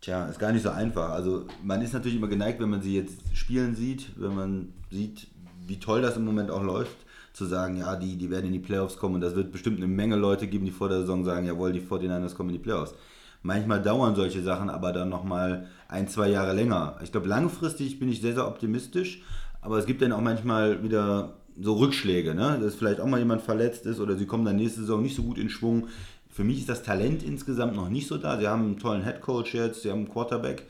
Tja, ist gar nicht so einfach. Also man ist natürlich immer geneigt, wenn man sie jetzt spielen sieht, wenn man sieht, wie toll das im Moment auch läuft, zu sagen, ja, die, die werden in die Playoffs kommen und das wird bestimmt eine Menge Leute geben, die vor der Saison sagen, jawohl, die 49ers kommen in die Playoffs. Manchmal dauern solche Sachen aber dann nochmal ein, zwei Jahre länger. Ich glaube, langfristig bin ich sehr, sehr optimistisch, aber es gibt dann auch manchmal wieder so Rückschläge, ne? dass vielleicht auch mal jemand verletzt ist oder sie kommen dann nächste Saison nicht so gut in Schwung. Für mich ist das Talent insgesamt noch nicht so da. Sie haben einen tollen Headcoach jetzt, sie haben einen Quarterback.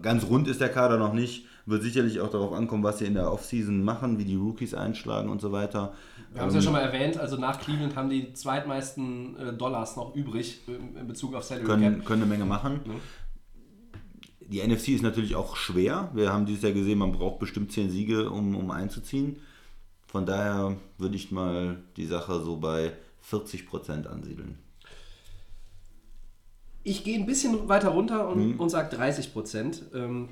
Ganz rund ist der Kader noch nicht. Wird sicherlich auch darauf ankommen, was sie in der Offseason machen, wie die Rookies einschlagen und so weiter. Wir haben es ja schon mal erwähnt, also nach Cleveland haben die zweitmeisten äh, Dollars noch übrig ähm, in Bezug auf Salary können, Cap. können eine Menge machen. Die NFC ist natürlich auch schwer. Wir haben dieses Jahr gesehen, man braucht bestimmt 10 Siege, um, um einzuziehen. Von daher würde ich mal die Sache so bei 40% ansiedeln. Ich gehe ein bisschen weiter runter und, und sage 30 Prozent. Ähm,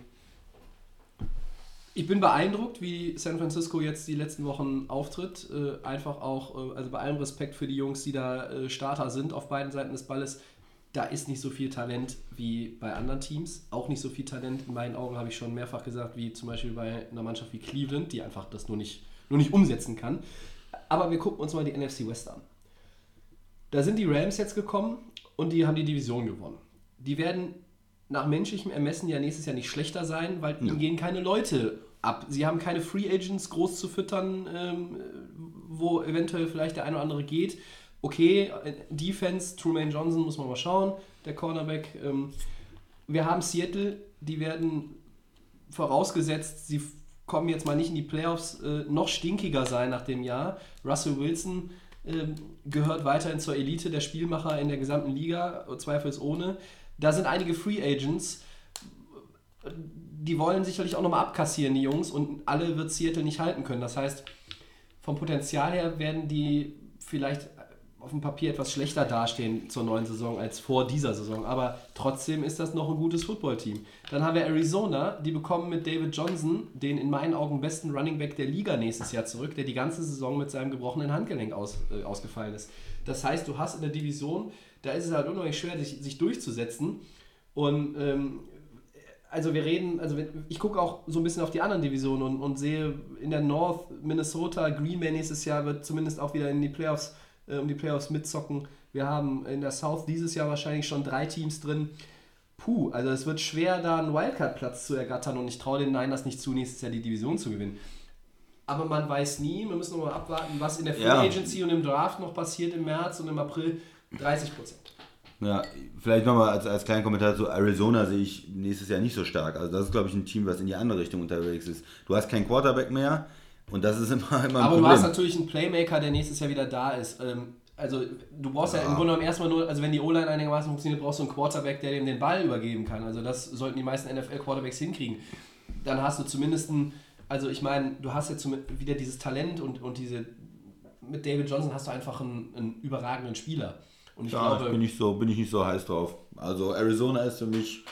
ich bin beeindruckt, wie San Francisco jetzt die letzten Wochen auftritt. Äh, einfach auch, äh, also bei allem Respekt für die Jungs, die da äh, Starter sind auf beiden Seiten des Balles. Da ist nicht so viel Talent wie bei anderen Teams. Auch nicht so viel Talent in meinen Augen, habe ich schon mehrfach gesagt, wie zum Beispiel bei einer Mannschaft wie Cleveland, die einfach das nur nicht, nur nicht umsetzen kann. Aber wir gucken uns mal die NFC West an. Da sind die Rams jetzt gekommen und die haben die Division gewonnen. Die werden nach menschlichem Ermessen ja nächstes Jahr nicht schlechter sein, weil ihnen gehen keine Leute ab. Sie haben keine Free Agents groß zu füttern, ähm, wo eventuell vielleicht der eine oder andere geht. Okay, äh, Defense, Truman Johnson muss man mal schauen, der Cornerback. Ähm, wir haben Seattle, die werden vorausgesetzt, sie kommen jetzt mal nicht in die Playoffs, äh, noch stinkiger sein nach dem Jahr. Russell Wilson gehört weiterhin zur Elite der Spielmacher in der gesamten Liga, zweifelsohne. Da sind einige Free Agents, die wollen sicherlich auch nochmal abkassieren, die Jungs, und alle wird Seattle nicht halten können. Das heißt, vom Potenzial her werden die vielleicht auf dem Papier etwas schlechter dastehen zur neuen Saison als vor dieser Saison. Aber trotzdem ist das noch ein gutes Footballteam. Dann haben wir Arizona, die bekommen mit David Johnson den in meinen Augen besten Running Back der Liga nächstes Jahr zurück, der die ganze Saison mit seinem gebrochenen Handgelenk aus, äh, ausgefallen ist. Das heißt, du hast in der Division, da ist es halt unheimlich schwer, sich, sich durchzusetzen. Und ähm, also wir reden, also ich gucke auch so ein bisschen auf die anderen Divisionen und, und sehe in der North Minnesota, Green Bay nächstes Jahr wird zumindest auch wieder in die Playoffs äh, um die Playoffs mitzocken. Wir haben in der South dieses Jahr wahrscheinlich schon drei Teams drin. Puh, also es wird schwer, da einen Wildcard-Platz zu ergattern und ich traue den Niners nicht zu, nächstes Jahr die Division zu gewinnen. Aber man weiß nie, wir müssen noch mal abwarten, was in der Free Ja. Agency und im Draft noch passiert im März und im April. 30 Prozent. Ja, vielleicht nochmal als, als kleinen Kommentar zu Arizona sehe ich nächstes Jahr nicht so stark. Also das ist, glaube ich, ein Team, was in die andere Richtung unterwegs ist. Du hast keinen Quarterback mehr und das ist immer, immer ein Aber du hast Problem. natürlich einen Playmaker, der nächstes Jahr wieder da ist. Ähm, Also du brauchst ja, Ja. im Grunde genommen erstmal nur, also wenn die O-Line einigermaßen funktioniert, brauchst du einen Quarterback, der dem den Ball übergeben kann. Also das sollten die meisten NFL-Quarterbacks hinkriegen. Dann hast du zumindest ein, also ich meine, du hast jetzt wieder dieses Talent und, und diese, mit David Johnson hast du einfach einen, einen überragenden Spieler. Und ich Ja, glaube, bin, ich so, bin ich nicht so heiß drauf. Also Arizona ist für mich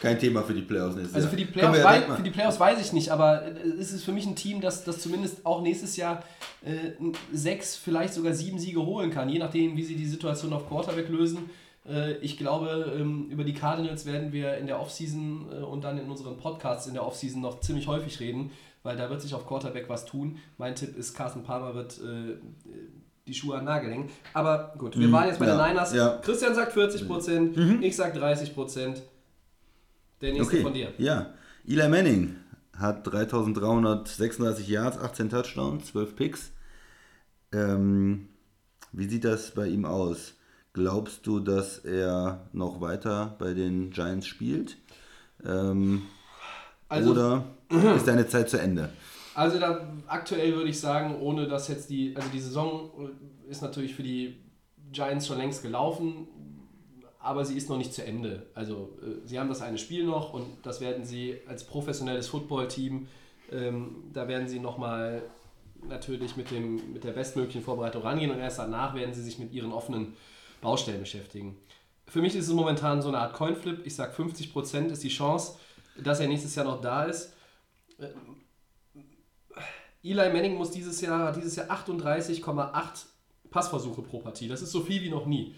kein Thema für die Playoffs nächstes Also Jahr. für die, Playoffs ja wei für die Playoffs weiß ich nicht, aber äh, es ist für mich ein Team, das, das zumindest auch nächstes Jahr äh, sechs, vielleicht sogar sieben Siege holen kann, je nachdem, wie sie die Situation auf Quarterback lösen. Äh, ich glaube, ähm, über die Cardinals werden wir in der Offseason äh, und dann in unseren Podcasts in der Offseason noch ziemlich häufig reden, weil da wird sich auf Quarterback was tun. Mein Tipp ist, Carsten Palmer wird äh, die Schuhe an den Nagel hängen. Aber gut, wir Mhm, waren jetzt bei ja, den Niners. ja. Christian sagt 40%, ich sag 30%. Der nächste Okay, von dir. ja. Eli Manning hat 3336 Yards, 18 Touchdowns, 12 Picks. Ähm, wie sieht das bei ihm aus? Glaubst du, dass er noch weiter bei den Giants spielt? Ähm, Also- oder ist deine Zeit zu Ende? Also da aktuell würde ich sagen, ohne dass jetzt die, also die Saison ist natürlich für die Giants schon längst gelaufen, aber sie ist noch nicht zu Ende. Also äh, sie haben das eine Spiel noch und das werden sie als professionelles Footballteam, ähm, da werden sie nochmal natürlich mit, dem, mit der bestmöglichen Vorbereitung rangehen und erst danach werden sie sich mit ihren offenen Baustellen beschäftigen. Für mich ist es momentan so eine Art Coinflip. Ich sage 50% ist die Chance, dass er nächstes Jahr noch da ist. Eli Manning muss dieses Jahr, dieses Jahr 38,8 Passversuche pro Partie. Das ist so viel wie noch nie.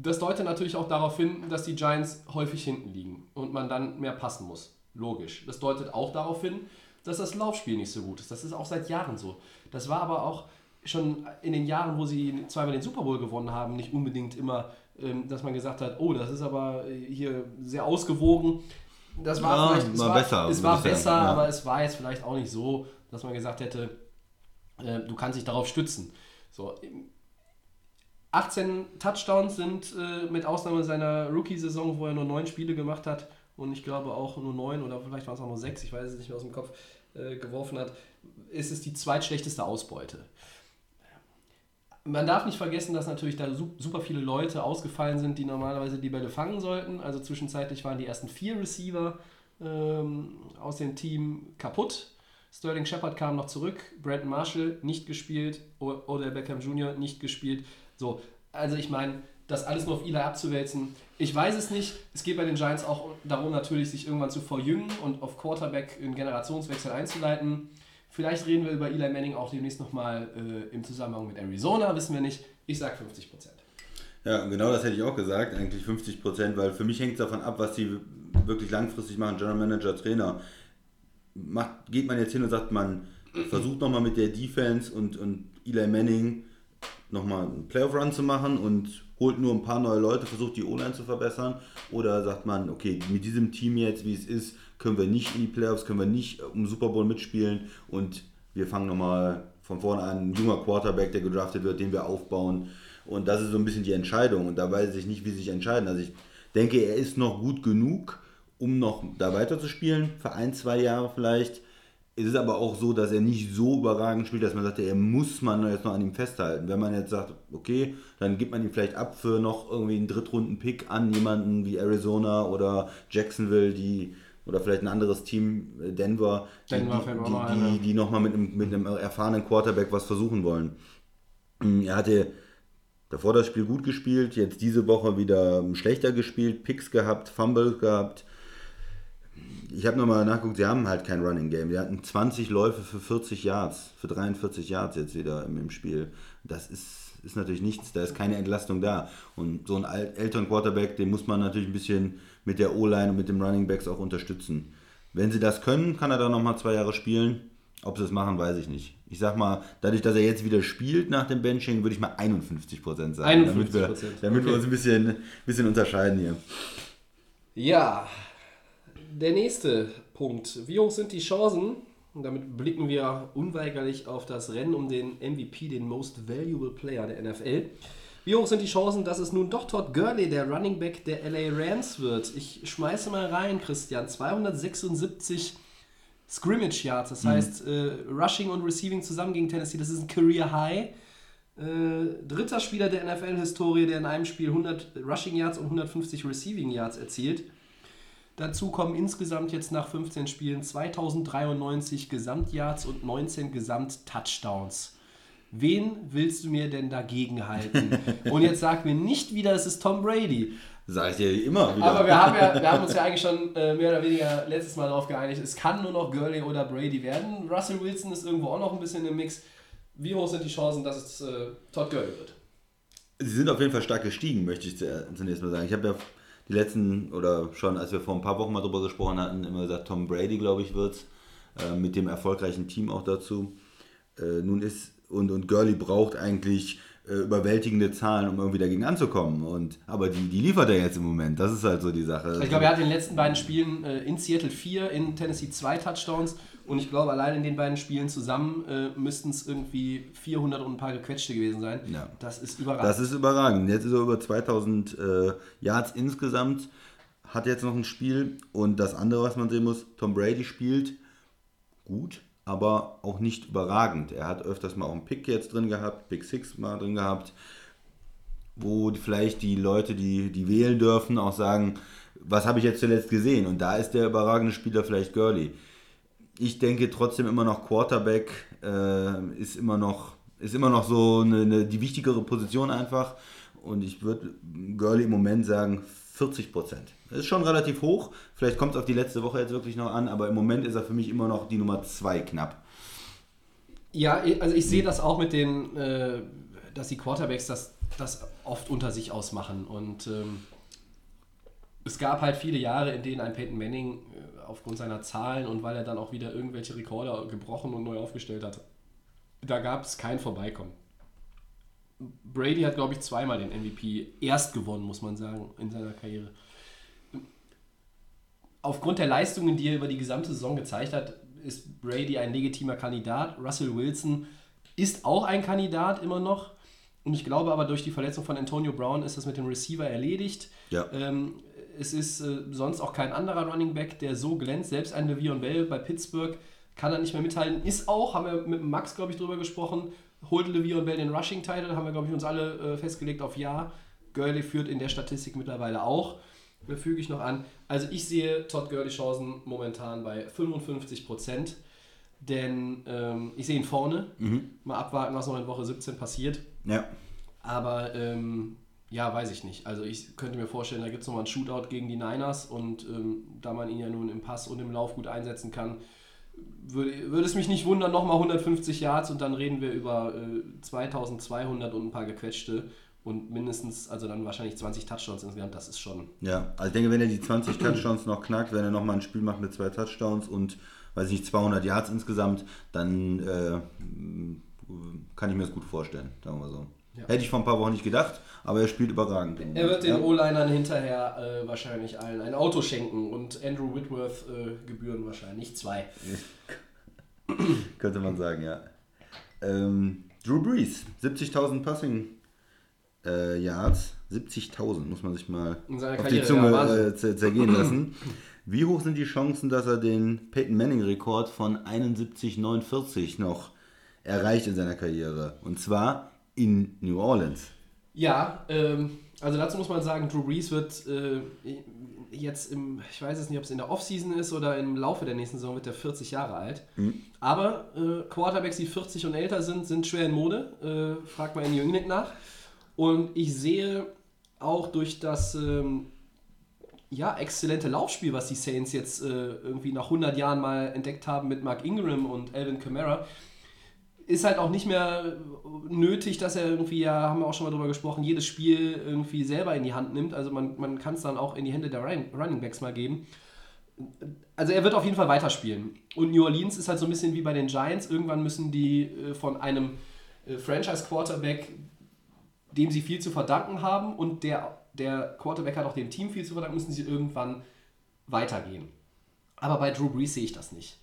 Das deutet natürlich auch darauf hin, dass die Giants häufig hinten liegen und man dann mehr passen muss. Logisch. Das deutet auch darauf hin, dass das Laufspiel nicht so gut ist. Das ist auch seit Jahren so. Das war aber auch schon in den Jahren, wo sie zweimal den Super Bowl gewonnen haben, nicht unbedingt immer, ähm, dass man gesagt hat, oh, das ist aber hier sehr ausgewogen. Das war Ja, vielleicht es war besser, Es war sagen, besser, ja. aber es war jetzt vielleicht auch nicht so, dass man gesagt hätte, äh, du kannst dich darauf stützen. So, 18 Touchdowns sind äh, mit Ausnahme seiner Rookie-Saison, wo er nur neun Spiele gemacht hat und ich glaube auch nur neun oder vielleicht waren es auch nur sechs, ich weiß es nicht mehr aus dem Kopf, äh, geworfen hat, ist es die zweitschlechteste Ausbeute. Man darf nicht vergessen, dass natürlich da su- super viele Leute ausgefallen sind, die normalerweise die Bälle fangen sollten. Also zwischenzeitlich waren die ersten vier Receiver ähm, aus dem Team kaputt. Sterling Shepard kam noch zurück, Brandon Marshall nicht gespielt, Odell Beckham Jr. nicht gespielt. So, also ich meine, das alles nur auf Eli abzuwälzen, ich weiß es nicht. Es geht bei den Giants auch darum, natürlich sich irgendwann zu verjüngen und auf Quarterback einen Generationswechsel einzuleiten. Vielleicht reden wir über Eli Manning auch demnächst nochmal äh, im Zusammenhang mit Arizona, wissen wir nicht. Ich sage 50%. Ja, genau das hätte ich auch gesagt, eigentlich 50 Prozent, weil für mich hängt es davon ab, was die wirklich langfristig machen, General Manager, Trainer. Macht, geht man jetzt hin und sagt, man versucht nochmal mit der Defense und, und Eli Manning nochmal einen Playoff-Run zu machen und holt nur ein paar neue Leute, versucht die O-Line zu verbessern? Oder sagt man, okay, mit diesem Team jetzt, wie es ist, können wir nicht in die Playoffs, können wir nicht um Super Bowl mitspielen und wir fangen nochmal von vorne an, ein junger Quarterback, der gedraftet wird, den wir aufbauen. Und das ist so ein bisschen die Entscheidung. Und da weiß ich nicht, wie sie sich entscheiden. Also ich denke, er ist noch gut genug, um noch da weiterzuspielen, für ein, zwei Jahre vielleicht. Es ist aber auch so, dass er nicht so überragend spielt, dass man sagt, er muss man jetzt noch an ihm festhalten. Wenn man jetzt sagt, okay, dann gibt man ihn vielleicht ab für noch irgendwie einen Drittrunden-Pick an jemanden wie Arizona oder Jacksonville, die oder vielleicht ein anderes Team, äh, Denver, die, Denver die, ein, ja. die, die nochmal mit einem, mit einem erfahrenen Quarterback was versuchen wollen. Mm, Er hatte davor das Spiel gut gespielt, jetzt diese Woche wieder schlechter gespielt, Picks gehabt, Fumbles gehabt. Ich habe nochmal nachgeguckt, sie haben halt kein Running Game. Die hatten 20 Läufe für 40 Yards, für 43 Yards jetzt wieder im, im Spiel. Das ist, ist natürlich nichts, da ist keine Entlastung da. Und so ein älteren Quarterback, den muss man natürlich ein bisschen mit der O-Line und mit dem Running Backs auch unterstützen. Wenn sie das können, kann er da nochmal zwei Jahre spielen. Ob sie es machen, weiß ich nicht. Ich sag mal, dadurch, dass er jetzt wieder spielt nach dem Benching, würde ich mal 51% sagen. 51%, Damit wir, damit wir okay. uns ein bisschen, bisschen unterscheiden hier. Ja, der nächste Punkt. Wie hoch sind die Chancen? Und damit blicken wir unweigerlich auf das Rennen um den MVP, den Most Valuable Player der NFL. Wie hoch sind die Chancen, dass es nun doch Todd Gurley, der Running Back der LA Rams wird? Ich schmeiße mal rein, Christian. 276 Scrimmage Yards, das heißt äh, Rushing und Receiving zusammen gegen Tennessee, das ist ein Career High. Äh, dritter Spieler der NFL-Historie, der in einem Spiel 100 Rushing Yards und 150 Receiving Yards erzielt. Dazu kommen insgesamt jetzt nach 15 Spielen 2093 Gesamtyards und 19 Gesamt-Touchdowns. Wen willst du mir denn dagegen halten? Und jetzt sag mir nicht wieder, es ist Tom Brady. Sag ich dir immer wieder. Aber wir haben, ja, wir haben uns ja eigentlich schon äh, mehr oder weniger letztes Mal darauf geeinigt, es kann nur noch Gurley oder Brady werden. Russell Wilson ist irgendwo auch noch ein bisschen im Mix. Wie hoch sind die Chancen, dass es äh, Todd Gurley wird? Sie sind auf jeden Fall stark gestiegen, möchte ich zu- zunächst mal sagen. Ich habe ja die letzten, oder schon als wir vor ein paar Wochen mal drüber gesprochen hatten, immer gesagt, Tom Brady, glaube ich, wird äh, mit dem erfolgreichen Team auch dazu. Äh, nun ist, und, und Gurley braucht eigentlich äh, überwältigende Zahlen, um irgendwie dagegen anzukommen. Und, aber die, die liefert er jetzt im Moment, das ist halt so die Sache. Ich glaube, er hat in den letzten beiden Spielen äh, in Seattle vier, in Tennessee zwei Touchdowns. Und ich glaube, allein in den beiden Spielen zusammen äh, müssten es irgendwie 400 und ein paar gequetschte gewesen sein. Ja. Das ist überragend. Das ist überragend. Jetzt ist er über 2000 äh, Yards insgesamt, hat jetzt noch ein Spiel. Und das andere, was man sehen muss, Tom Brady spielt gut, aber auch nicht überragend. Er hat öfters mal auch einen Pick jetzt drin gehabt, Pick Six mal drin gehabt, wo vielleicht die Leute, die, die wählen dürfen, auch sagen, was habe ich jetzt zuletzt gesehen? Und da ist der überragende Spieler vielleicht Gurley. Ich denke trotzdem immer noch Quarterback äh, ist immer noch ist immer noch so eine, eine, die wichtigere Position einfach. Und ich würde Gurley im Moment sagen 40 Prozent. Das ist schon relativ hoch. Vielleicht kommt es auf die letzte Woche jetzt wirklich noch an, aber im Moment ist er für mich immer noch die Nummer 2 knapp. Ja, also ich sehe das auch mit den, äh, dass die Quarterbacks das, das oft unter sich ausmachen. Und ähm, es gab halt viele Jahre, in denen ein Peyton Manning äh, aufgrund seiner Zahlen und weil er dann auch wieder irgendwelche Rekorde gebrochen und neu aufgestellt hat, da gab es kein Vorbeikommen. Brady hat, glaube ich, zweimal den MVP erst gewonnen, muss man sagen, in seiner Karriere. Aufgrund der Leistungen, die er über die gesamte Saison gezeigt hat, ist Brady ein legitimer Kandidat. Russell Wilson ist auch ein Kandidat immer noch. Und ich glaube aber, durch die Verletzung von Antonio Brown ist das mit dem Receiver erledigt. Ja. Ähm, es ist äh, sonst auch kein anderer Running Back, der so glänzt. Selbst ein Le'Veon Bell bei Pittsburgh kann er nicht mehr mithalten. Ist auch, haben wir mit Max, glaube ich, drüber gesprochen, holte Le'Veon Bell den Rushing-Title, haben wir, glaube ich, uns alle äh, festgelegt auf Ja. Gurley führt in der Statistik mittlerweile auch. Da füge ich noch an. Also ich sehe Todd Gurley Chancen momentan bei 55 Prozent. Denn ähm, ich sehe ihn vorne. Mal abwarten, was noch in Woche 17 passiert. Ja. Aber ähm, ja, weiß ich nicht. Also ich könnte mir vorstellen, da gibt es nochmal einen Shootout gegen die Niners und ähm, da man ihn ja nun im Pass und im Lauf gut einsetzen kann, würde, würde es mich nicht wundern, nochmal 150 Yards und dann reden wir über äh, 2200 und ein paar gequetschte und mindestens, also dann wahrscheinlich 20 Touchdowns insgesamt, das ist schon. Ja, also ich denke, wenn er die 20 Touchdowns noch knackt, wenn er nochmal ein Spiel macht mit zwei Touchdowns und, weiß ich nicht, 200 Yards insgesamt, dann äh, kann ich mir das gut vorstellen, sagen wir so. Ja. Hätte ich vor ein paar Wochen nicht gedacht, aber er spielt überragend. Er wird den ja. O-Linern hinterher äh, wahrscheinlich allen ein Auto schenken und Andrew Whitworth äh, gebühren wahrscheinlich zwei. Könnte man sagen, ja. Ähm, Drew Brees, 70.000 Passing äh, Yards. 70.000 muss man sich mal auf Karriere, die Zunge ja, äh, zer- zergehen lassen. Wie hoch sind die Chancen, dass er den Peyton Manning-Rekord von 71,49 noch erreicht in seiner Karriere? Und zwar in New Orleans. Ja, ähm, also dazu muss man sagen, Drew Brees wird äh, jetzt im, ich weiß es nicht, ob es in der Offseason ist oder im Laufe der nächsten Saison, wird er 40 Jahre alt. Aber äh, Quarterbacks, die 40 und älter sind, sind schwer in Mode. Äh, fragt mal in Jüngling nach. Und ich sehe auch durch das ähm, ja, exzellente Laufspiel, was die Saints jetzt äh, irgendwie nach 100 Jahren mal entdeckt haben mit Mark Ingram und Alvin Kamara, ist halt auch nicht mehr nötig, dass er irgendwie, ja, haben wir auch schon mal drüber gesprochen, jedes Spiel irgendwie selber in die Hand nimmt. Also man, man kann es dann auch in die Hände der Running, Running Backs mal geben. also er wird auf jeden Fall weiterspielen. Und New Orleans ist halt so ein bisschen wie bei den Giants. Irgendwann müssen die äh, von einem äh, Franchise-Quarterback, dem sie viel zu verdanken haben und der, der Quarterback hat auch dem Team viel zu verdanken, müssen sie irgendwann weitergehen. Aber bei Drew Brees sehe ich das nicht.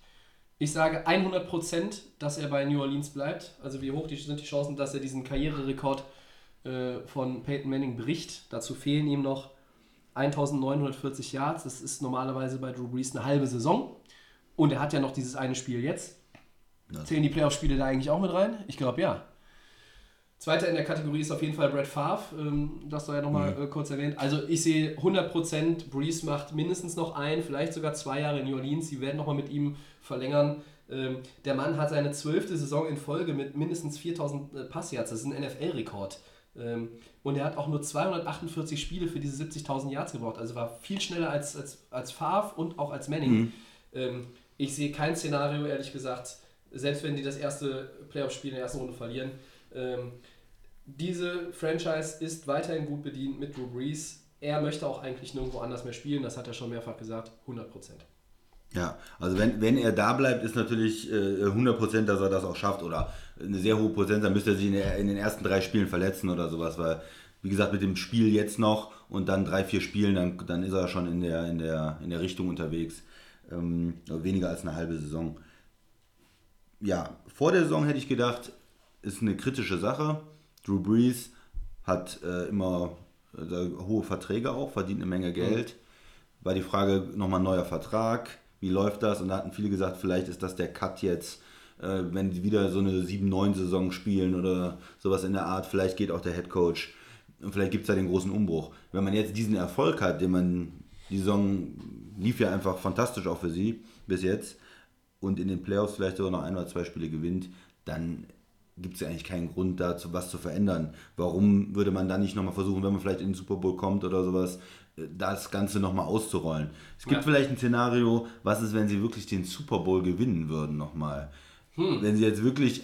Ich sage 100%, dass er bei New Orleans bleibt. Also wie hoch die, sind die Chancen, dass er diesen Karriererekord äh, von Peyton Manning bricht. Dazu fehlen ihm noch 1940 Yards. Das ist normalerweise bei Drew Brees eine halbe Saison. Und er hat ja noch dieses eine Spiel jetzt. Zählen die Playoff-Spiele da eigentlich auch mit rein? Ich glaube ja. Zweiter in der Kategorie ist auf jeden Fall Brad Favre, ähm, das sei ja nochmal mhm. äh, kurz erwähnt. Also ich sehe 100%, Breeze macht mindestens noch ein, vielleicht sogar zwei Jahre in New Orleans. Sie werden nochmal mit ihm verlängern. Ähm, der Mann hat seine zwölfte Saison in Folge mit mindestens 4000 äh, Passyards. Das ist ein NFL-Rekord. Ähm, und er hat auch nur 248 Spiele für diese 70.000 Yards gebraucht. Also war viel schneller als, als, als Favre und auch als Manning. Mhm. Ähm, ich sehe kein Szenario, ehrlich gesagt, selbst wenn die das erste Playoff-Spiel in der ersten Runde verlieren, ähm, diese Franchise ist weiterhin gut bedient mit Drew Brees. Er möchte auch eigentlich nirgendwo anders mehr spielen, das hat er schon mehrfach gesagt, 100% Ja, also wenn, wenn er da bleibt, ist natürlich äh, 100% dass er das auch schafft oder eine sehr hohe Prozent, dann müsste er sich in, der, in, den ersten drei Spielen verletzen oder sowas, weil, wie gesagt, mit dem Spiel jetzt noch und dann drei, vier Spielen, dann, dann ist er schon in der, in der, in der Richtung unterwegs. Ähm, weniger als eine halbe Saison. Ja, vor der Saison hätte ich gedacht, ist eine kritische Sache. Drew Brees hat äh, immer äh, hohe Verträge auch, verdient eine Menge Geld. Mhm. War die Frage, nochmal neuer Vertrag, wie läuft das? Und da hatten viele gesagt, vielleicht ist das der Cut jetzt, äh, wenn die wieder so eine 7-9-Saison spielen oder sowas in der Art. Vielleicht geht auch der Head Coach und vielleicht gibt es da den großen Umbruch. Wenn man jetzt diesen Erfolg hat, den man, die Saison lief ja einfach fantastisch auch für sie bis jetzt und in den Playoffs vielleicht sogar noch ein oder zwei Spiele gewinnt, dann gibt es ja eigentlich keinen Grund dazu, was zu verändern. Warum würde man dann nicht nochmal versuchen, wenn man vielleicht in den Super Bowl kommt oder sowas, äh, das Ganze nochmal auszurollen? Es gibt ja. vielleicht ein Szenario, was ist, wenn sie wirklich den Super Bowl gewinnen würden nochmal? Hm. Wenn sie jetzt wirklich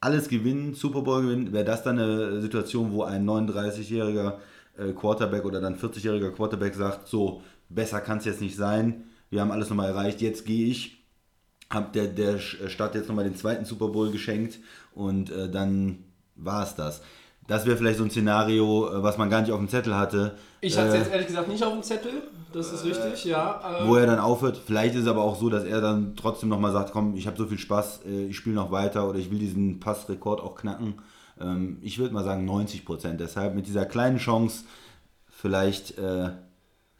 alles gewinnen, Super Bowl gewinnen, wäre das dann eine Situation, wo ein 39-jähriger äh, Quarterback oder dann 40-jähriger Quarterback sagt, so, besser kann es jetzt nicht sein, wir haben alles nochmal erreicht, jetzt gehe ich habe der, der Stadt jetzt nochmal den zweiten Super Bowl geschenkt und äh, dann war es das. Das wäre vielleicht so ein Szenario, äh, was man gar nicht auf dem Zettel hatte. Ich hatte es äh, jetzt ehrlich gesagt nicht auf dem Zettel, das ist richtig, ja. Äh, wo er dann aufhört. Vielleicht ist es aber auch so, dass er dann trotzdem nochmal sagt, komm, ich habe so viel Spaß, äh, ich spiele noch weiter oder ich will diesen Passrekord auch knacken. Ähm, ich würde mal sagen 90 Prozent. Deshalb mit dieser kleinen Chance, vielleicht äh,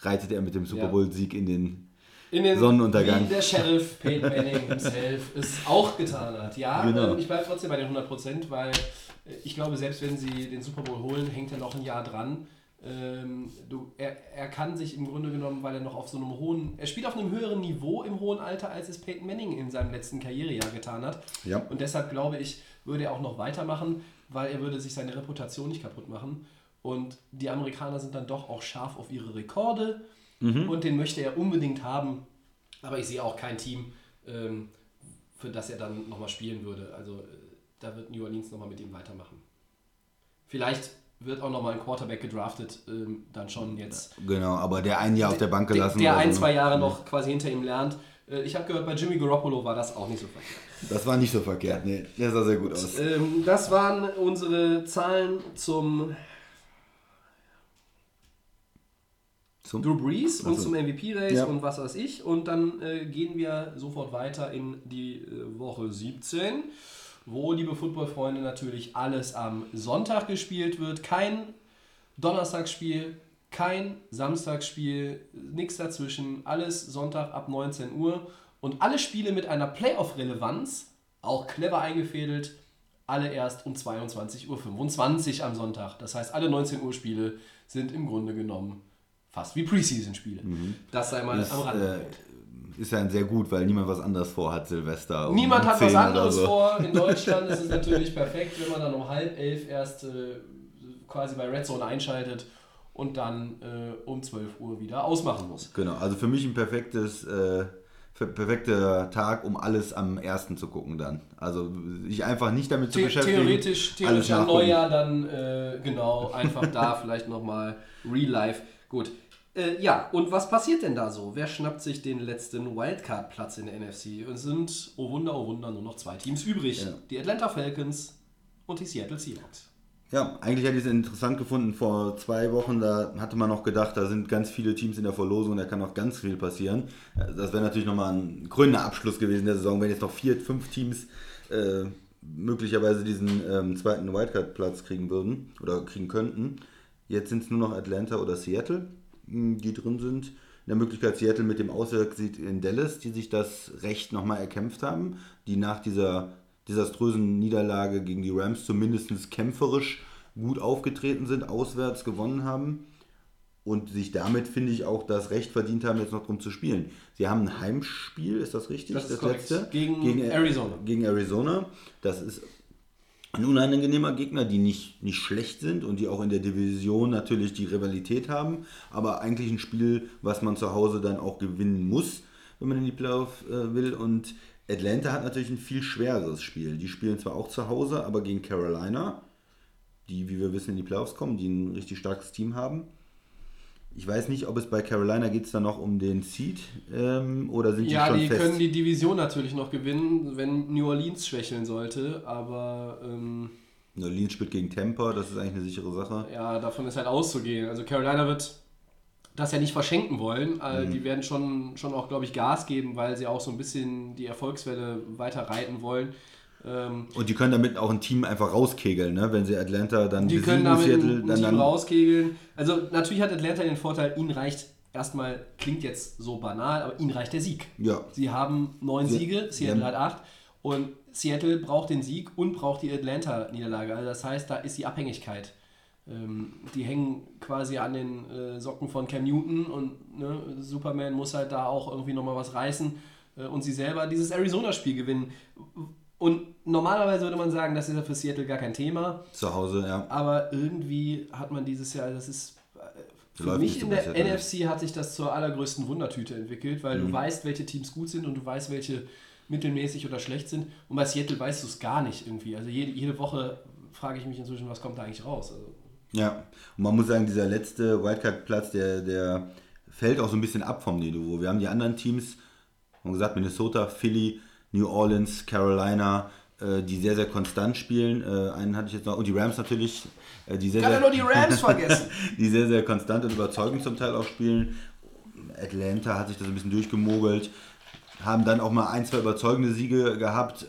reitet er mit dem Super Bowl-Sieg in den in den Sonnenuntergang. Wie der Sheriff Peyton Manning himself es auch getan hat. Ja, genau. Ähm, ich bleibe trotzdem bei den 100%, weil äh, ich glaube, selbst wenn sie den Super Bowl holen, hängt er noch ein Jahr dran. Ähm, du, er, er kann sich im Grunde genommen, weil er noch auf so einem hohen, er spielt auf einem höheren Niveau im hohen Alter, als es Peyton Manning in seinem letzten Karrierejahr getan hat. Ja. Und deshalb glaube ich, würde er auch noch weitermachen, weil er würde sich seine Reputation nicht kaputt machen. Und die Amerikaner sind dann doch auch scharf auf ihre Rekorde Mhm. Und den möchte er unbedingt haben. Aber ich sehe auch kein Team, ähm, für das er dann nochmal spielen würde. Also äh, da wird New Orleans nochmal mit ihm weitermachen. Vielleicht wird auch nochmal ein Quarterback gedraftet, ähm, dann schon jetzt. Genau, aber der ein Jahr auf der Bank gelassen. Der, der ein, so. zwei Jahre noch quasi hinter ihm lernt. Äh, ich habe gehört, bei Jimmy Garoppolo war das auch nicht so verkehrt. Das war nicht so verkehrt, nee. Der sah sehr gut aus. Ähm, das waren unsere Zahlen zum zum Drew Brees und zum MVP-Race ja. und was weiß ich. Und dann äh, gehen wir sofort weiter in die äh, Woche 17, wo, liebe Footballfreunde, natürlich alles am Sonntag gespielt wird. Kein Donnerstagsspiel, kein Samstagsspiel, nichts dazwischen. Alles Sonntag ab 19 Uhr. Und alle Spiele mit einer Playoff-Relevanz, auch clever eingefädelt, alle erst um 22.25 Uhr am Sonntag. Das heißt, alle 19 Uhr Spiele sind im Grunde genommen fast wie Preseason-Spiele. Mhm. Das sei mal ist, am Rande. Äh, ist ja sehr gut, weil niemand was anderes vorhat, Silvester. Um Niemand hat was anderes so. vor. In Deutschland ist es natürlich perfekt, wenn man dann um halb elf erst äh, quasi bei Red Zone einschaltet und dann äh, um 12 Uhr wieder ausmachen muss. Genau, also für mich ein perfektes, äh, perfekter Tag, um alles am ersten zu gucken dann. Also sich einfach nicht damit zu The beschäftigen. Theoretisch, theoretisch am Neujahr dann, äh, genau, einfach da vielleicht nochmal Real Life. Gut, Äh, ja, und was passiert denn da so? Wer schnappt sich den letzten Wildcard-Platz in der NFC? Es sind, oh Wunder, oh Wunder, nur noch zwei Teams übrig. Ja. Die Atlanta Falcons und die Seattle Seahawks. Ja, eigentlich hätte ich es interessant gefunden. Vor zwei Wochen, da hatte man noch gedacht, da sind ganz viele Teams in der Verlosung, da kann noch ganz viel passieren. Das wäre natürlich nochmal ein grüner Abschluss gewesen der Saison, wenn jetzt noch vier, fünf Teams äh, möglicherweise diesen ähm, zweiten Wildcard-Platz kriegen würden oder kriegen könnten. Jetzt sind es nur noch Atlanta oder Seattle, mh, die drin sind. In der Möglichkeit Seattle mit dem Auswärtssieg in Dallas, die sich das Recht nochmal erkämpft haben, die nach dieser desaströsen Niederlage gegen die Rams zumindest kämpferisch gut aufgetreten sind, auswärts gewonnen haben und sich damit, finde ich, auch das Recht verdient haben, jetzt noch drum zu spielen. Sie haben ein Heimspiel, ist das richtig? Das ist korrekt. Gegen Arizona. Gegen Arizona. Das ist ein unangenehmer Gegner, die nicht, nicht schlecht sind und die auch in der Division natürlich die Rivalität haben, aber eigentlich ein Spiel, was man zu Hause dann auch gewinnen muss, wenn man in die Playoff äh, will. Und Atlanta hat natürlich ein viel schwereres Spiel. Die spielen zwar auch zu Hause, aber gegen Carolina, die, wie wir wissen, in die Playoffs kommen, die ein richtig starkes Team haben. Ich weiß nicht, ob es bei Carolina geht es dann noch um den Seed ähm, oder sind Ja, die schon die fest? können die Division natürlich noch gewinnen, wenn New Orleans schwächeln sollte, aber ähm, New Orleans spielt gegen Tampa, das ist eigentlich eine sichere Sache. ja, davon ist halt auszugehen. Also Carolina wird das ja nicht verschenken wollen. Äh, Mhm. Die werden schon, schon auch, glaube ich, Gas geben, weil sie auch so ein bisschen die Erfolgswelle weiter reiten wollen. Ähm, Und die können damit auch ein Team einfach rauskegeln, ne? wenn sie Atlanta dann Die können damit Seattle, ein dann, Team dann rauskegeln. Also natürlich hat Atlanta den Vorteil, ihnen reicht erstmal, klingt jetzt so banal, aber ihnen reicht der Sieg. Ja. Sie haben neun Sie- Siege, sie Seattle hat acht. Und Seattle braucht den Sieg und braucht die Atlanta-Niederlage. Also das heißt, da ist die Abhängigkeit. Ähm, die hängen quasi an den äh, Socken von Cam Newton und ne, Superman muss halt da auch irgendwie nochmal was reißen äh, und sie selber dieses Arizona-Spiel gewinnen. Und normalerweise würde man sagen, das ist ja für Seattle gar kein Thema. zu Hause, ja. Aber irgendwie hat man dieses Jahr, das ist äh, für Läuft mich in der Seattle. NFC hat sich das zur allergrößten Wundertüte entwickelt, weil Mhm. du weißt, welche Teams gut sind und du weißt, welche mittelmäßig oder schlecht sind. Und bei Seattle weißt du es gar nicht irgendwie. Also jede, jede Woche frage ich mich inzwischen, was kommt da eigentlich raus? Also, Ja, und man muss sagen, dieser letzte Wildcard-Platz, der, der fällt auch so ein bisschen ab vom Niveau. Wir haben die anderen Teams, wie gesagt, Minnesota, Philly, New Orleans, Carolina, äh, die sehr, sehr konstant spielen. Äh, einen hatte ich jetzt noch, und die Rams natürlich, äh, die sehr, kann ja sehr, nur die Rams vergessen. die sehr, sehr konstant und überzeugend zum Teil auch spielen. Atlanta hat sich das ein bisschen durchgemogelt, haben dann auch mal ein, zwei überzeugende Siege gehabt.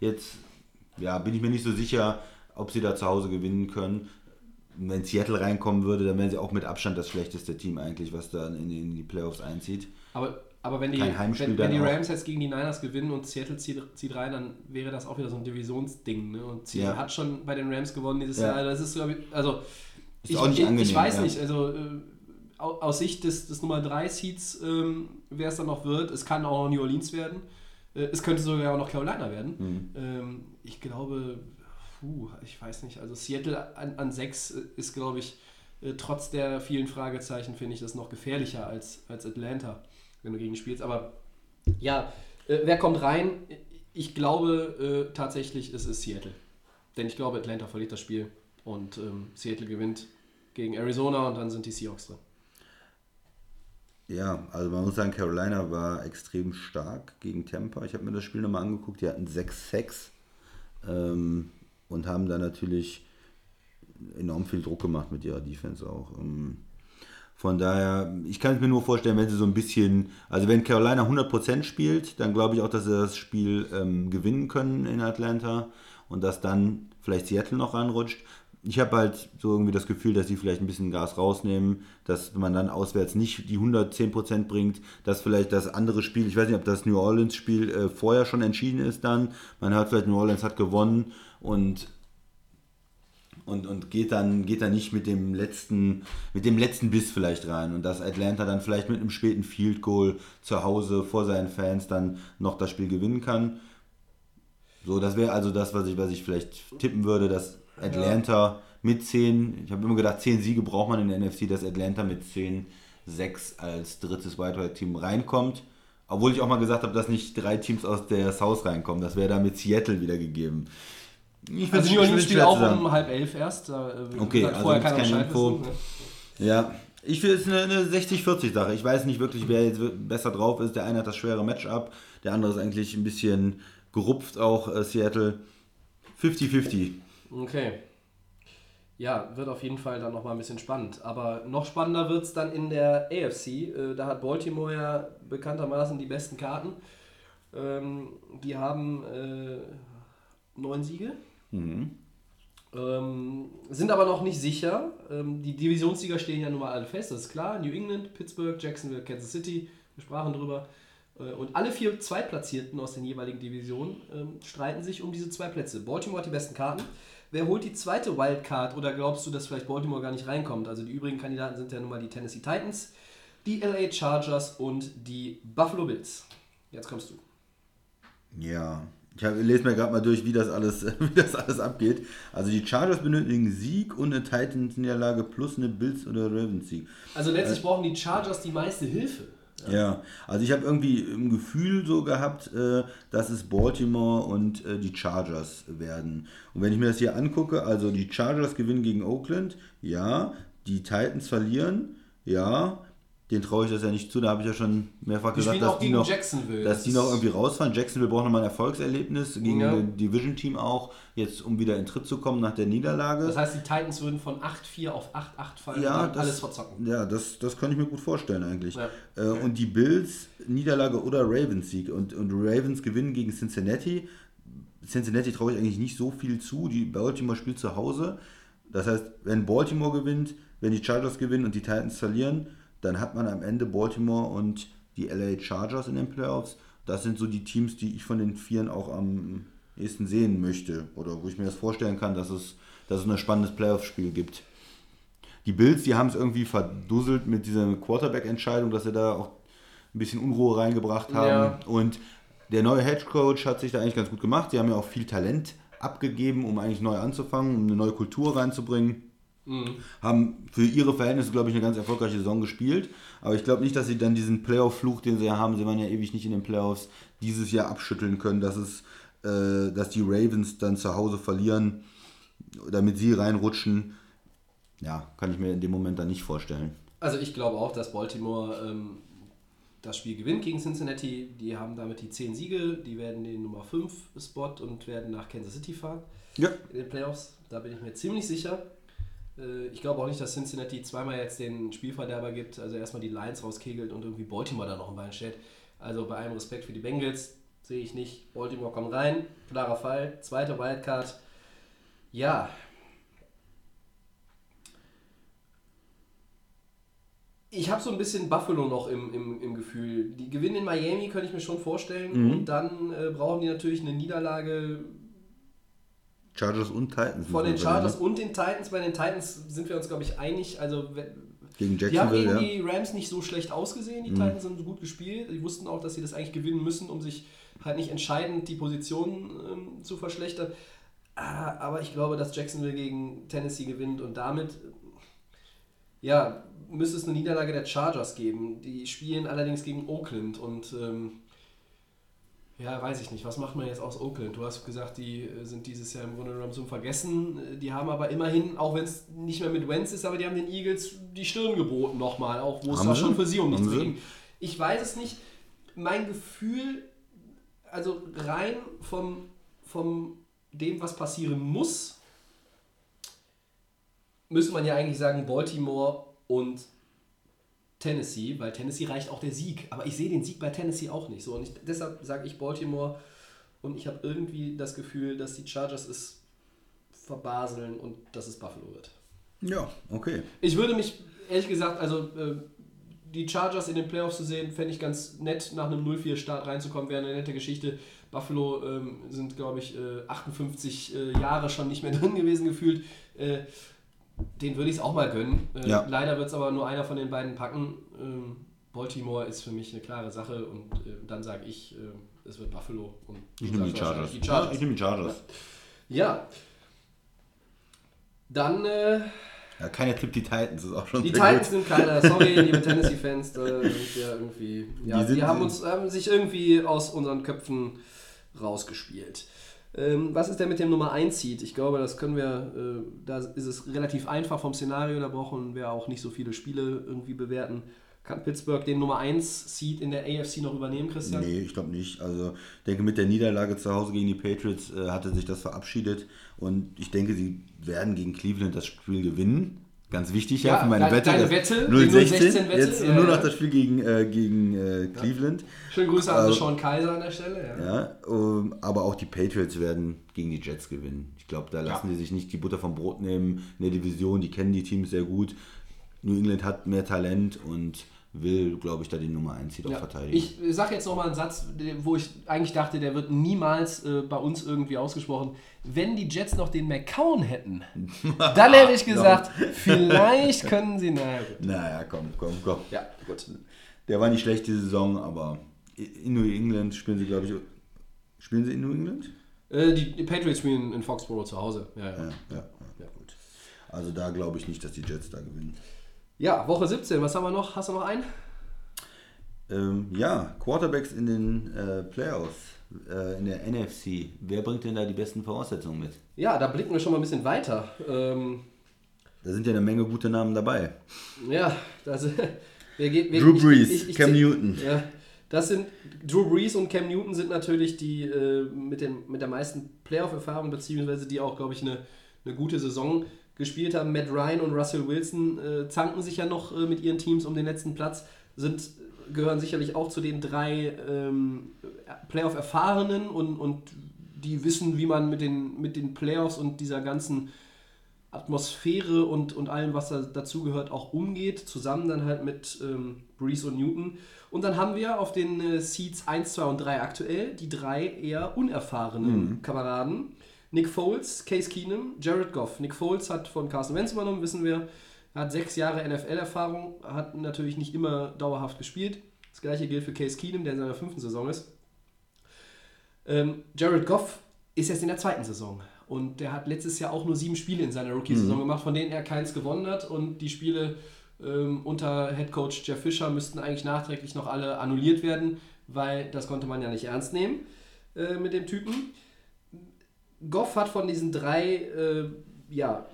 Jetzt ja, bin ich mir nicht so sicher, ob sie da zu Hause gewinnen können. Wenn Seattle reinkommen würde, dann wären sie auch mit Abstand das schlechteste Team eigentlich, was da in, in die Playoffs einzieht. Aber, aber wenn die, wenn, wenn die. Rams jetzt gegen die Niners gewinnen und Seattle zieht, zieht rein, dann wäre das auch wieder so ein Divisionsding. Ne? Und Seattle Ja. hat schon bei den Rams gewonnen dieses Ja. Jahr. Das ist, also Ist ich, angenehm, ich weiß ja. nicht, also äh, au- aus Sicht des, des Nummer 3 Seeds, ähm, wer es dann noch wird, es kann auch noch New Orleans werden. Äh, es könnte sogar auch noch Carolina werden. Mhm. Ähm, ich glaube, puh, ich weiß nicht, also Seattle an, an 6 ist, glaube ich, äh, trotz der vielen Fragezeichen, finde ich das noch gefährlicher als, als Atlanta, wenn du gegen spielst. Aber ja, äh, wer kommt rein? Ich glaube äh, tatsächlich, es ist Seattle. Denn ich glaube, Atlanta verliert das Spiel und ähm, Seattle gewinnt gegen Arizona und dann sind die Seahawks drin. Ja, also man muss sagen, Carolina war extrem stark gegen Tampa. Ich habe mir das Spiel nochmal angeguckt, die hatten 6 Sacks ähm, und haben da natürlich enorm viel Druck gemacht mit ihrer Defense auch. Ähm, von daher, ich kann es mir nur vorstellen, wenn sie so ein bisschen, also wenn Carolina 100% spielt, dann glaube ich auch, dass sie das Spiel ähm, gewinnen können in Atlanta und dass dann vielleicht Seattle noch ranrutscht. Ich habe halt so irgendwie das Gefühl, dass sie vielleicht ein bisschen Gas rausnehmen, dass man dann auswärts nicht die 110% bringt, dass vielleicht das andere Spiel, ich weiß nicht, ob das New Orleans Spiel äh, vorher schon entschieden ist dann, man hört vielleicht, New Orleans hat gewonnen und und, und geht, dann, geht dann nicht mit dem letzten mit dem letzten Biss vielleicht rein und dass Atlanta dann vielleicht mit einem späten Field Goal zu Hause vor seinen Fans dann noch das Spiel gewinnen kann. So, das wäre also das, was ich, was ich vielleicht tippen würde, dass Atlanta mit 10, ich habe immer gedacht, 10 Siege braucht man in der NFC, dass Atlanta mit 10, 6 als drittes Wildcard-Team reinkommt. Obwohl ich auch mal gesagt habe, dass nicht drei Teams aus der South reinkommen. Das wäre da mit Seattle wieder gegeben. Ich Also New Orleans spielt auch sagen. um halb elf erst. Da äh, Okay, also vorher keiner keine Info. wissen, ne? Ja, Ich finde es eine, eine 60-40-Sache. Ich weiß nicht wirklich, wer jetzt besser drauf ist. Der eine hat das schwere Matchup, der andere ist eigentlich ein bisschen gerupft auch, äh, Seattle. 50-50. Okay. Ja, wird auf jeden Fall dann nochmal ein bisschen spannend. Aber noch spannender wird es dann in der AFC. Äh, da hat Baltimore ja bekanntermaßen die besten Karten. Ähm, die haben äh, neun Siege. Mhm. Ähm, sind aber noch nicht sicher. Ähm, die Divisionssieger stehen ja nun mal alle fest, das ist klar. New England, Pittsburgh, Jacksonville, Kansas City, wir sprachen drüber. Äh, und alle vier Zweitplatzierten aus den jeweiligen Divisionen ähm, streiten sich um diese zwei Plätze. Baltimore hat die besten Karten. Wer holt die zweite Wildcard oder glaubst du, dass vielleicht Baltimore gar nicht reinkommt? Also die übrigen Kandidaten sind ja nun mal die Tennessee Titans, die LA Chargers und die Buffalo Bills. Jetzt kommst du. Ja, ich hab, lese mir gerade mal durch, wie das, alles, wie das alles abgeht. Also die Chargers benötigen Sieg und eine Titans-Niederlage plus eine Bills- oder Ravens-Sieg. Also letztlich äh, brauchen die Chargers die meiste Hilfe. Ja, ja also ich habe irgendwie im Gefühl so gehabt, äh, dass es Baltimore und äh, die Chargers werden. Und wenn ich mir das hier angucke, also die Chargers gewinnen gegen Oakland, ja, die Titans verlieren, ja, den traue ich das ja nicht zu. Da habe ich ja schon mehrfach die gesagt, dass die, noch, dass die noch irgendwie rausfahren. Jacksonville braucht nochmal ein Erfolgserlebnis gegen ja. ein Division-Team auch, jetzt um wieder in Tritt zu kommen nach der Niederlage. Das heißt, die Titans würden von 8-4 auf 8-8 fallen ja, und das, alles verzocken. Ja, das, das kann ich mir gut vorstellen eigentlich. Ja. Äh, und die Bills, Niederlage oder Ravens-Sieg. Und, und Ravens gewinnen gegen Cincinnati. Cincinnati traue ich eigentlich nicht so viel zu. Die Baltimore spielt zu Hause. Das heißt, wenn Baltimore gewinnt, wenn die Chargers gewinnen und die Titans verlieren, dann hat man am Ende Baltimore und die LA Chargers in den Playoffs. Das sind so die Teams, die ich von den Vieren auch am ehesten sehen möchte. Oder wo ich mir das vorstellen kann, dass es, dass es ein spannendes Playoff-Spiel gibt. Die Bills, die haben es irgendwie verdusselt mit dieser Quarterback-Entscheidung, dass sie da auch ein bisschen Unruhe reingebracht haben. Ja. Und der neue Head Coach hat sich da eigentlich ganz gut gemacht. Die haben ja auch viel Talent abgegeben, um eigentlich neu anzufangen, um eine neue Kultur reinzubringen. Mhm. Haben für ihre Verhältnisse, glaube ich, eine ganz erfolgreiche Saison gespielt. Aber ich glaube nicht, dass sie dann diesen Playoff-Fluch, den sie ja haben, sie waren ja ewig nicht in den Playoffs, dieses Jahr abschütteln können, dass, es, äh, dass die Ravens dann zu Hause verlieren, damit sie reinrutschen. Ja, kann ich mir in dem Moment dann nicht vorstellen. Also ich glaube auch, dass Baltimore ähm, das Spiel gewinnt gegen Cincinnati. Die haben damit die 10 Siege, die werden den Nummer 5 Spot und werden nach Kansas City fahren ja. in den Playoffs. Da bin ich mir ziemlich sicher. Äh, ich glaube auch nicht, dass Cincinnati zweimal jetzt den Spielverderber gibt, also erstmal die Lions rauskegelt und irgendwie Baltimore da noch ein Bein stellt. Also bei allem Respekt für die Bengals sehe ich nicht. Baltimore kommt rein, klarer Fall. Zweite Wildcard. Ja. Ich habe so ein bisschen Buffalo noch im, im, im Gefühl. Die gewinnen in Miami, könnte ich mir schon vorstellen. Mhm. Und dann äh, brauchen die natürlich eine Niederlage Chargers und Titans. Von den Chargers und den Titans. Bei den Titans sind wir uns, glaube ich, einig. Also, Gegen die haben gegen ja. die Rams nicht so schlecht ausgesehen. Die mhm. Titans haben gut gespielt. Die wussten auch, dass sie das eigentlich gewinnen müssen, um sich halt nicht entscheidend die Position ähm, zu verschlechtern. Ah, aber ich glaube, dass Jacksonville gegen Tennessee gewinnt und damit ja, müsste es eine Niederlage der Chargers geben. Die spielen allerdings gegen Oakland und ähm, ja, weiß ich nicht. Was macht man jetzt aus Oakland? Du hast gesagt, die äh, sind dieses Jahr im Grunde genommen zum Vergessen. Die haben aber immerhin, auch wenn es nicht mehr mit Wentz ist, aber die haben den Eagles die Stirn geboten nochmal, auch wo es war schon für sie um nichts ging. Ich weiß es nicht. Mein Gefühl, also rein vom, vom dem, was passieren muss, müsste man ja eigentlich sagen, Baltimore und Tennessee, weil Tennessee reicht auch der Sieg. Aber ich sehe den Sieg bei Tennessee auch nicht so. Und ich, deshalb sage ich Baltimore und ich habe irgendwie das Gefühl, dass die Chargers es verbaseln und dass es Buffalo wird. Ja, okay. Ich würde mich, ehrlich gesagt, also äh, die Chargers in den Playoffs zu sehen, fände ich ganz nett, nach einem 0-4-Start reinzukommen, wäre eine nette Geschichte. Buffalo ähm, sind, glaube ich, äh, 58 äh, Jahre schon nicht mehr drin gewesen gefühlt. Den würde ich es auch mal gönnen. Äh, ja. Leider wird es aber nur einer von den beiden packen. Ähm, Baltimore ist für mich eine klare Sache und äh, dann sage ich, äh, es wird Buffalo. Und ich nehme die Chargers. die Chargers. Ja, ich nehme die Chargers. Ja. Dann. Äh, ja, keiner tippt die Titans, ist auch schon Die Titans gut. sind keiner. Sorry, liebe Tennessee-Fans, da wir irgendwie. Ja, die, die haben uns haben sich irgendwie aus unseren Köpfen rausgespielt. Ähm, was ist denn mit dem Nummer 1 Seed? Ich glaube, das können wir, äh, da ist es relativ einfach vom Szenario, da brauchen wir auch nicht so viele Spiele irgendwie bewerten. Kann Pittsburgh den Nummer 1 Seed in der AFC noch übernehmen, Christian? Nee, ich glaube nicht. Also ich denke, mit der Niederlage zu Hause gegen die Patriots äh, hatte sich das verabschiedet und ich denke, sie werden gegen Cleveland das Spiel gewinnen. Ganz wichtig ja, Ja, für meine deine- Wette. deine Wette, die 016, 016 Wette, jetzt ja, nur ja. noch das Spiel gegen, äh, gegen äh, Cleveland. Schönen Grüße an Also- Sean Kaiser an der Stelle. Ja. Ja, ähm, aber auch die Patriots werden gegen die Jets gewinnen. Ich glaube, da lassen Ja. die sich nicht die Butter vom Brot nehmen in der Division. Die kennen die Teams sehr gut. New England hat mehr Talent und will, glaube ich, da die Nummer 1 Seed auch Ja. verteidigen. Ich sage jetzt nochmal einen Satz, wo ich eigentlich dachte, der wird niemals äh, bei uns irgendwie ausgesprochen. Wenn die Jets noch den McCown hätten, dann hätte ich gesagt, vielleicht können sie. Naja, gut. naja, komm, komm, komm. Ja, gut. Der war nicht schlecht die Saison, aber in New England spielen sie, glaube ich, spielen sie in New England? Äh, die, die Patriots spielen in Foxborough zu Hause. Ja, ja. Ja, ja, ja, gut. Also da glaube ich nicht, dass die Jets da gewinnen. Ja, Woche 17, was haben wir noch? Hast du noch einen? Ähm, ja, Quarterbacks in den äh, Playoffs, äh, in der NFC. Wer bringt denn da die besten Voraussetzungen mit? Ja, da blicken wir schon mal ein bisschen weiter. Ähm, Da sind ja eine Menge gute Namen dabei. ja, das, wir geht, wir, Drew Brees, ich- ich- Cam ich- Newton. Ja, das sind Drew Brees und Cam Newton sind natürlich die äh, mit, den, mit der meisten Playoff-Erfahrung, beziehungsweise die auch, glaube ich, eine, eine gute Saison gespielt haben. Matt Ryan und Russell Wilson äh, zanken sich ja noch äh, mit ihren Teams um den letzten Platz, sind, gehören sicherlich auch zu den drei ähm, Playoff-Erfahrenen und, und die wissen, wie man mit den, mit den Playoffs und dieser ganzen Atmosphäre und, und allem, was da dazugehört, auch umgeht. Zusammen dann halt mit ähm, Breeze und Newton. Und dann haben wir auf den äh, Seeds 1, 2 und 3 aktuell die drei eher unerfahrenen Kameraden. Nick Foles, Case Keenum, Jared Goff. Nick Foles hat von Carson Wentz übernommen, wissen wir. Er hat sechs Jahre NFL-Erfahrung, hat natürlich nicht immer dauerhaft gespielt. Das gleiche gilt für Case Keenum, der in seiner fünften Saison ist. Ähm, Jared Goff ist jetzt in der zweiten Saison. Und der hat letztes Jahr auch nur sieben Spiele in seiner Rookie-Saison gemacht, von denen er keins gewonnen hat. Und die Spiele ähm, unter Head Coach Jeff Fisher müssten eigentlich nachträglich noch alle annulliert werden, weil das konnte man ja nicht ernst nehmen äh, mit dem Typen. Goff hat von diesen drei äh, ja,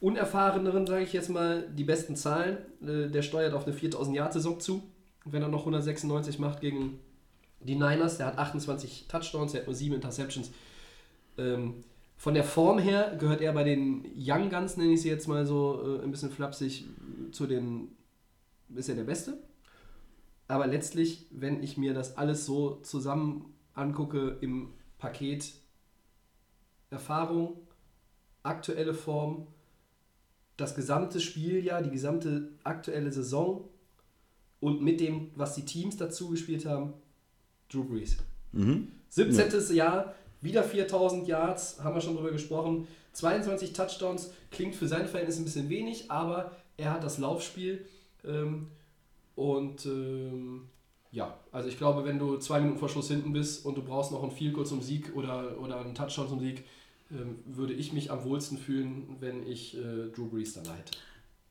unerfahreneren, sage ich jetzt mal, die besten Zahlen. Äh, der steuert auf eine 4000-Yard-Saison zu, wenn er noch 196 macht gegen die Niners. Der hat 28 Touchdowns, der hat nur 7 Interceptions. Ähm, von der Form her gehört er bei den Young Guns, nenne ich sie jetzt mal so äh, ein bisschen flapsig, zu den, ist er der Beste. Aber letztlich, wenn ich mir das alles so zusammen angucke im Paket Erfahrung, aktuelle Form, das gesamte Spieljahr, die gesamte aktuelle Saison und mit dem, was die Teams dazu gespielt haben, Drew Brees. Mhm. 17. Jahr, wieder 4000 Yards, haben wir schon drüber gesprochen. 22 Touchdowns, klingt für sein Verhältnis ein bisschen wenig, aber er hat das Laufspiel. Ähm, und ähm, ja, also ich glaube, wenn du zwei Minuten vor Schluss hinten bist und du brauchst noch einen Field Goal zum Sieg oder, oder einen Touchdown zum Sieg, ähm, würde ich mich am wohlsten fühlen, wenn ich äh, Drew Brees dann hätte.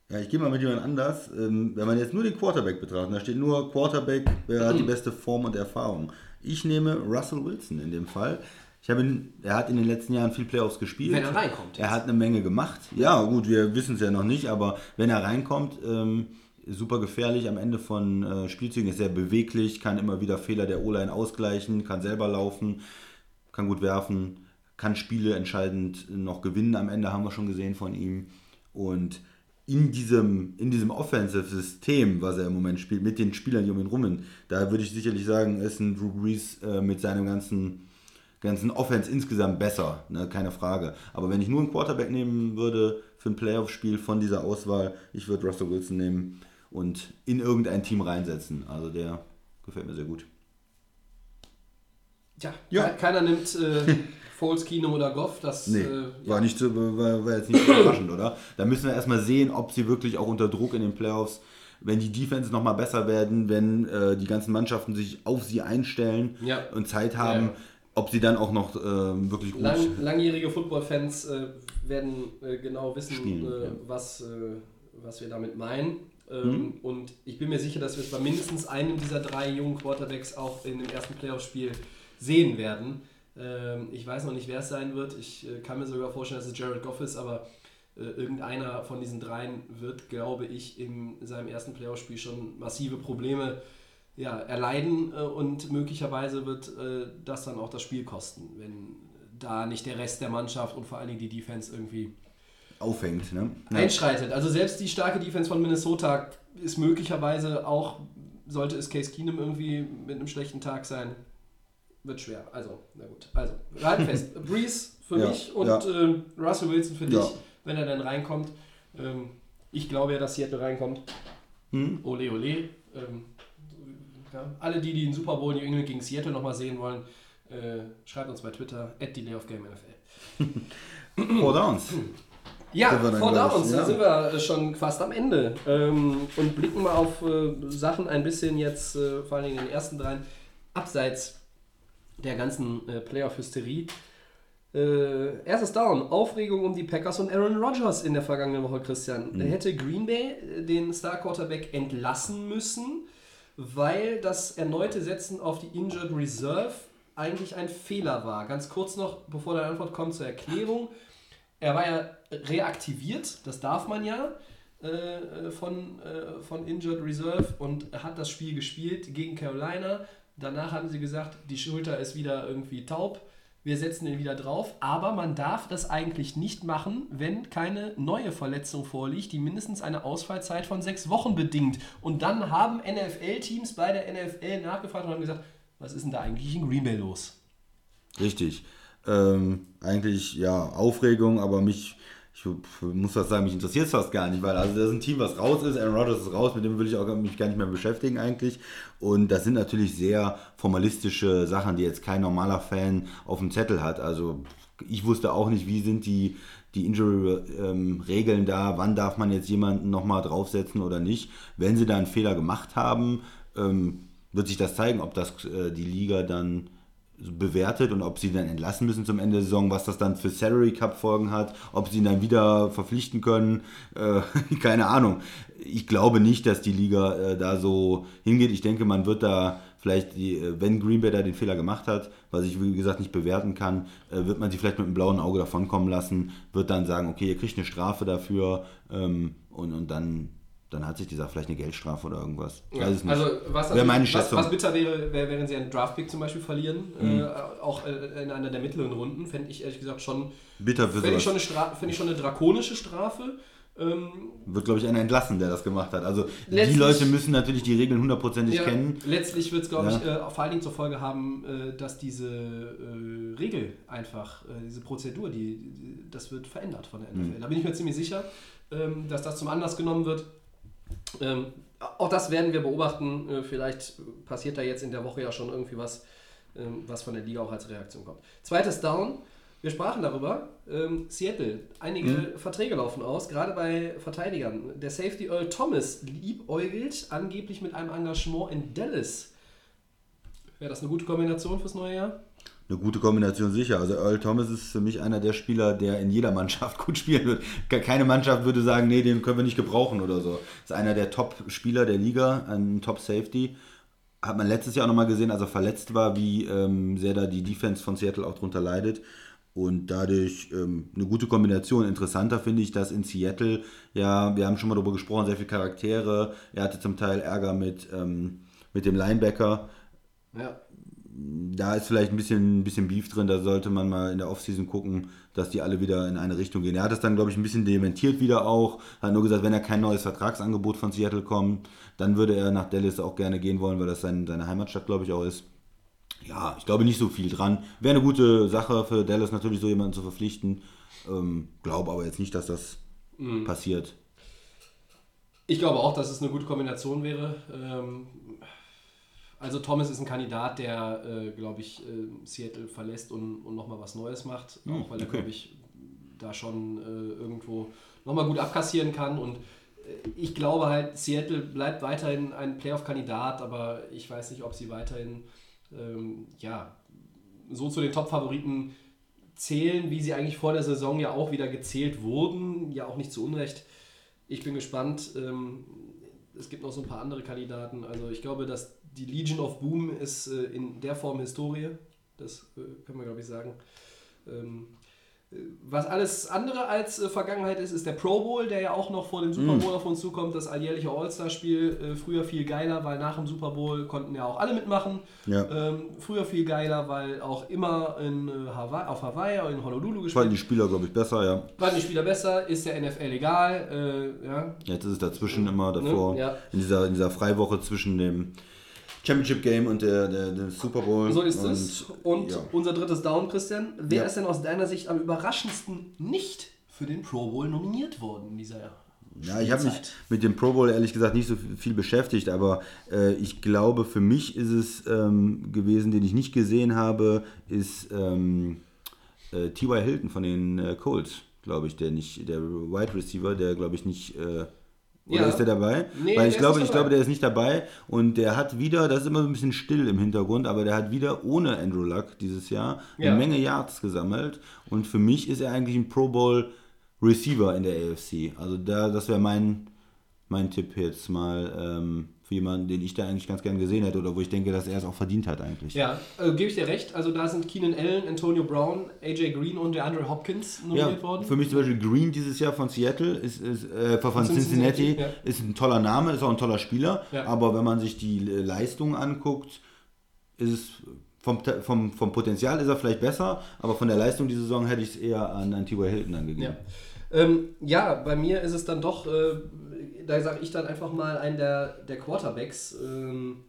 Ja, ich gehe mal mit jemand anders. Ähm, wenn man jetzt nur den Quarterback betrachtet, da steht nur Quarterback, wer hat die beste Form und Erfahrung. Ich nehme Russell Wilson in dem Fall. Ich habe ihn, er hat in den letzten Jahren viel Playoffs gespielt. Wenn er reinkommt. Er hat eine Menge gemacht. Ja, gut, wir wissen es ja noch nicht, aber wenn er reinkommt, ähm, super gefährlich am Ende von äh, Spielzügen, ist sehr beweglich, kann immer wieder Fehler der O-Line ausgleichen, kann selber laufen, kann gut werfen, kann Spiele entscheidend noch gewinnen. Am Ende haben wir schon gesehen von ihm. Und in diesem, in diesem Offensive-System, was er im Moment spielt, mit den Spielern, die um ihn rum da würde ich sicherlich sagen, ist ein Drew Brees äh, mit seinem ganzen, ganzen Offense insgesamt besser, ne? keine Frage. Aber wenn ich nur einen Quarterback nehmen würde für ein Playoff-Spiel von dieser Auswahl, ich würde Russell Wilson nehmen und in irgendein Team reinsetzen. Also der gefällt mir sehr gut. Tja, Ja. ke- keiner nimmt äh, Foles, Keenum oder Goff. Das, Nee, äh, war, nicht so, war, war jetzt nicht so überraschend, oder? Da müssen wir erstmal sehen, ob sie wirklich auch unter Druck in den Playoffs, wenn die Defenses nochmal besser werden, wenn äh, die ganzen Mannschaften sich auf sie einstellen Ja. und Zeit haben, Ja. ob sie dann auch noch ähm, wirklich gut Lang, langjährige Football-Fans äh, werden äh, genau wissen, Spielen, äh, ja. was, äh, was wir damit meinen. Ähm, Mhm. Und ich bin mir sicher, dass wir es bei mindestens einem dieser drei jungen Quarterbacks auch in dem ersten Playoff-Spiel sehen werden. Ähm, ich weiß noch nicht, wer es sein wird. Ich äh, kann mir sogar vorstellen, dass es Jared Goff ist, aber äh, irgendeiner von diesen dreien wird, glaube ich, in seinem ersten Playoff-Spiel schon massive Probleme ja, erleiden äh, und möglicherweise wird äh, das dann auch das Spiel kosten, wenn da nicht der Rest der Mannschaft und vor allen Dingen die Defense irgendwie aufhängt. Ne? Ja. Einschreitet. Also selbst die starke Defense von Minnesota ist möglicherweise auch, sollte es Case Keenum irgendwie mit einem schlechten Tag sein, wird schwer. Also, na gut. Also, halten fest. Breeze für ja, mich und ja. äh, Russell Wilson für dich, wenn er dann reinkommt. Ähm, ich glaube ja, dass Seattle reinkommt. Hm? Ole, ole. Ähm, alle die, die den Super Bowl New England gegen Seattle nochmal sehen wollen, äh, schreibt uns bei Twitter, at Delay of Game NFL. Four Downs. Ja, vor Downs, ja. da sind wir schon fast am Ende ähm, und blicken mal auf äh, Sachen ein bisschen jetzt, äh, vor allem in den ersten dreien, abseits der ganzen äh, Playoff-Hysterie. Äh, erstes Down, Aufregung um die Packers und Aaron Rodgers in der vergangenen Woche, Christian. Mhm. Hätte Green Bay äh, den Star Quarterback entlassen müssen, weil das erneute Setzen auf die Injured Reserve eigentlich ein Fehler war. Ganz kurz noch, bevor deine Antwort kommt zur Erklärung. Er war ja reaktiviert, das darf man ja äh, von, äh, von Injured Reserve und hat das Spiel gespielt gegen Carolina. Danach haben sie gesagt, die Schulter ist wieder irgendwie taub. Wir setzen ihn wieder drauf, aber man darf das eigentlich nicht machen, wenn keine neue Verletzung vorliegt, die mindestens eine Ausfallzeit von sechs Wochen bedingt. Und dann haben NFL-Teams bei der NFL nachgefragt und haben gesagt, was ist denn da eigentlich in Green Bay los? Richtig. Ähm, eigentlich ja Aufregung, aber mich, ich muss das sagen, mich interessiert es fast gar nicht, weil also das ist ein Team, was raus ist, Aaron Rodgers ist raus, mit dem will ich auch mich gar nicht mehr beschäftigen eigentlich. Und das sind natürlich sehr formalistische Sachen, die jetzt kein normaler Fan auf dem Zettel hat. Also ich wusste auch nicht, wie sind die, die Injury-Regeln ähm, da, wann darf man jetzt jemanden nochmal draufsetzen oder nicht. Wenn sie da einen Fehler gemacht haben, ähm, wird sich das zeigen, ob das äh, die Liga dann bewertet und ob sie dann entlassen müssen zum Ende der Saison, was das dann für Salary Cup Folgen hat, ob sie ihn dann wieder verpflichten können, äh, keine Ahnung. Ich glaube nicht, dass die Liga äh, da so hingeht. Ich denke, man wird da vielleicht, die, äh, wenn Green Bay da den Fehler gemacht hat, was ich wie gesagt nicht bewerten kann, äh, wird man sie vielleicht mit einem blauen Auge davonkommen lassen, wird dann sagen, okay, ihr kriegt eine Strafe dafür ähm, und, und dann dann hat sich dieser vielleicht eine Geldstrafe oder irgendwas. Ich weiß es nicht. Also was, also, meine was, was bitter wäre, wäre, wenn sie einen Draftpick zum Beispiel verlieren, mhm. äh, auch äh, in einer der mittleren Runden, fände ich ehrlich gesagt schon bitter für ich, schon eine ich schon eine drakonische Strafe. Ähm, Wird, glaube ich, einer entlassen, der das gemacht hat. Also die Leute müssen natürlich die Regeln hundertprozentig ja, kennen. Letztlich wird es, glaube ja. ich, äh, vor allen Dingen zur Folge haben, äh, dass diese äh, Regel einfach, äh, diese Prozedur, die, die, das wird verändert von der NFL. Mhm. Da bin ich mir ziemlich sicher, ähm, dass das zum Anlass genommen wird, ähm, auch das werden wir beobachten. Äh, vielleicht passiert da jetzt in der Woche ja schon irgendwie was, ähm, was von der Liga auch als Reaktion kommt. Zweites Down. Wir sprachen darüber. Ähm, Seattle, einige mhm. Verträge laufen aus, gerade bei Verteidigern. Der Safety Earl Thomas liebäugelt angeblich mit einem Engagement in Dallas. Wäre das eine gute Kombination fürs neue Jahr? Eine gute Kombination sicher. Also Earl Thomas ist für mich einer der Spieler, der in jeder Mannschaft gut spielen wird. Keine Mannschaft würde sagen, nee, den können wir nicht gebrauchen oder so. Ist einer der Top-Spieler der Liga, ein Top-Safety. Hat man letztes Jahr auch nochmal gesehen, als er verletzt war, wie ähm, sehr da die Defense von Seattle auch drunter leidet. Und dadurch ähm, eine gute Kombination. Interessanter finde ich, dass in Seattle, ja, wir haben schon mal darüber gesprochen, sehr viele Charaktere. Er hatte zum Teil Ärger mit, ähm, mit dem Linebacker. Ja da ist vielleicht ein bisschen, ein bisschen Beef drin, da sollte man mal in der Offseason gucken, dass die alle wieder in eine Richtung gehen. Er hat es dann, glaube ich, ein bisschen dementiert wieder auch, hat nur gesagt, wenn er kein neues Vertragsangebot von Seattle kommt, dann würde er nach Dallas auch gerne gehen wollen, weil das sein, seine Heimatstadt, glaube ich, auch ist. Ja, ich glaube nicht so viel dran. Wäre eine gute Sache für Dallas natürlich so jemanden zu verpflichten. Ähm, glaube aber jetzt nicht, dass das mhm. passiert. Ich glaube auch, dass es eine gute Kombination wäre. Ähm, also Thomas ist ein Kandidat, der, äh, glaube ich, äh, Seattle verlässt und, und nochmal was Neues macht. Hm, auch weil er, glaube ich, da schon äh, irgendwo nochmal gut abkassieren kann. Und äh, ich glaube halt, Seattle bleibt weiterhin ein Playoff-Kandidat, aber ich weiß nicht, ob sie weiterhin ähm, ja, so zu den Top-Favoriten zählen, wie sie eigentlich vor der Saison ja auch wieder gezählt wurden. Ja, auch nicht zu Unrecht. Ich bin gespannt. Ähm, es gibt noch so ein paar andere Kandidaten. Also ich glaube, dass die Legion of Boom ist äh, in der Form Historie. Das äh, können wir, glaube ich, sagen. Ähm, was alles andere als äh, Vergangenheit ist, ist der Pro Bowl, der ja auch noch vor dem Super Mhm. Bowl auf uns zukommt. Das alljährliche All-Star-Spiel. Äh, früher viel geiler, weil nach dem Super Bowl konnten ja auch alle mitmachen. Ja. Ähm, früher viel geiler, weil auch immer in, äh, Hawaii, auf Hawaii oder in Honolulu Fanden die gespielt Spieler, glaube ich, besser, ja. Waren die Spieler besser? Ist der NFL egal? Äh, ja. Jetzt ist es dazwischen immer davor. Ne? Ja. In, dieser, in dieser Freiwoche zwischen dem Championship Game und der, der, der Super Bowl. So ist und, es. Und ja. unser drittes Down, Christian. Wer Ja. ist denn aus deiner Sicht am überraschendsten nicht für den Pro Bowl nominiert worden in dieser Ja, ich habe mich mit dem Pro Bowl ehrlich gesagt nicht so viel beschäftigt, aber äh, ich glaube, für mich ist es ähm, gewesen, den ich nicht gesehen habe, ist ähm, äh, T.Y. Hilton von den äh, Colts, glaube ich, der nicht, der Wide Receiver, der glaube ich nicht. Oder Ja. ist der dabei? Nee, Weil der ich glaube, ich glaube, der ist nicht dabei und der hat wieder, das ist immer so ein bisschen still im Hintergrund, aber der hat wieder ohne Andrew Luck dieses Jahr eine Ja. Menge Yards gesammelt und für mich ist er eigentlich ein Pro Bowl Receiver in der AFC. Also da, das wäre mein, mein Tipp jetzt mal ähm, für jemanden, den ich da eigentlich ganz gern gesehen hätte oder wo ich denke, dass er es auch verdient hat eigentlich. Ja, äh, gebe ich dir recht. Also da sind Keenan Allen, Antonio Brown, AJ Green und der Andre Hopkins nominiert Ja, worden. für mich zum Beispiel Green dieses Jahr von Seattle, ist, ist, äh, von Von Cincinnati, Cincinnati, ja. ist ein toller Name, ist auch ein toller Spieler, Ja. aber wenn man sich die äh, Leistung anguckt, ist es vom, vom, vom Potenzial ist er vielleicht besser, aber von der Leistung die Saison hätte ich es eher an, an T.Y. Hilton angegeben. Ja. Ähm, ja, bei mir ist es dann doch, äh, da sage ich dann einfach mal einen der, der Quarterbacks. Ähm,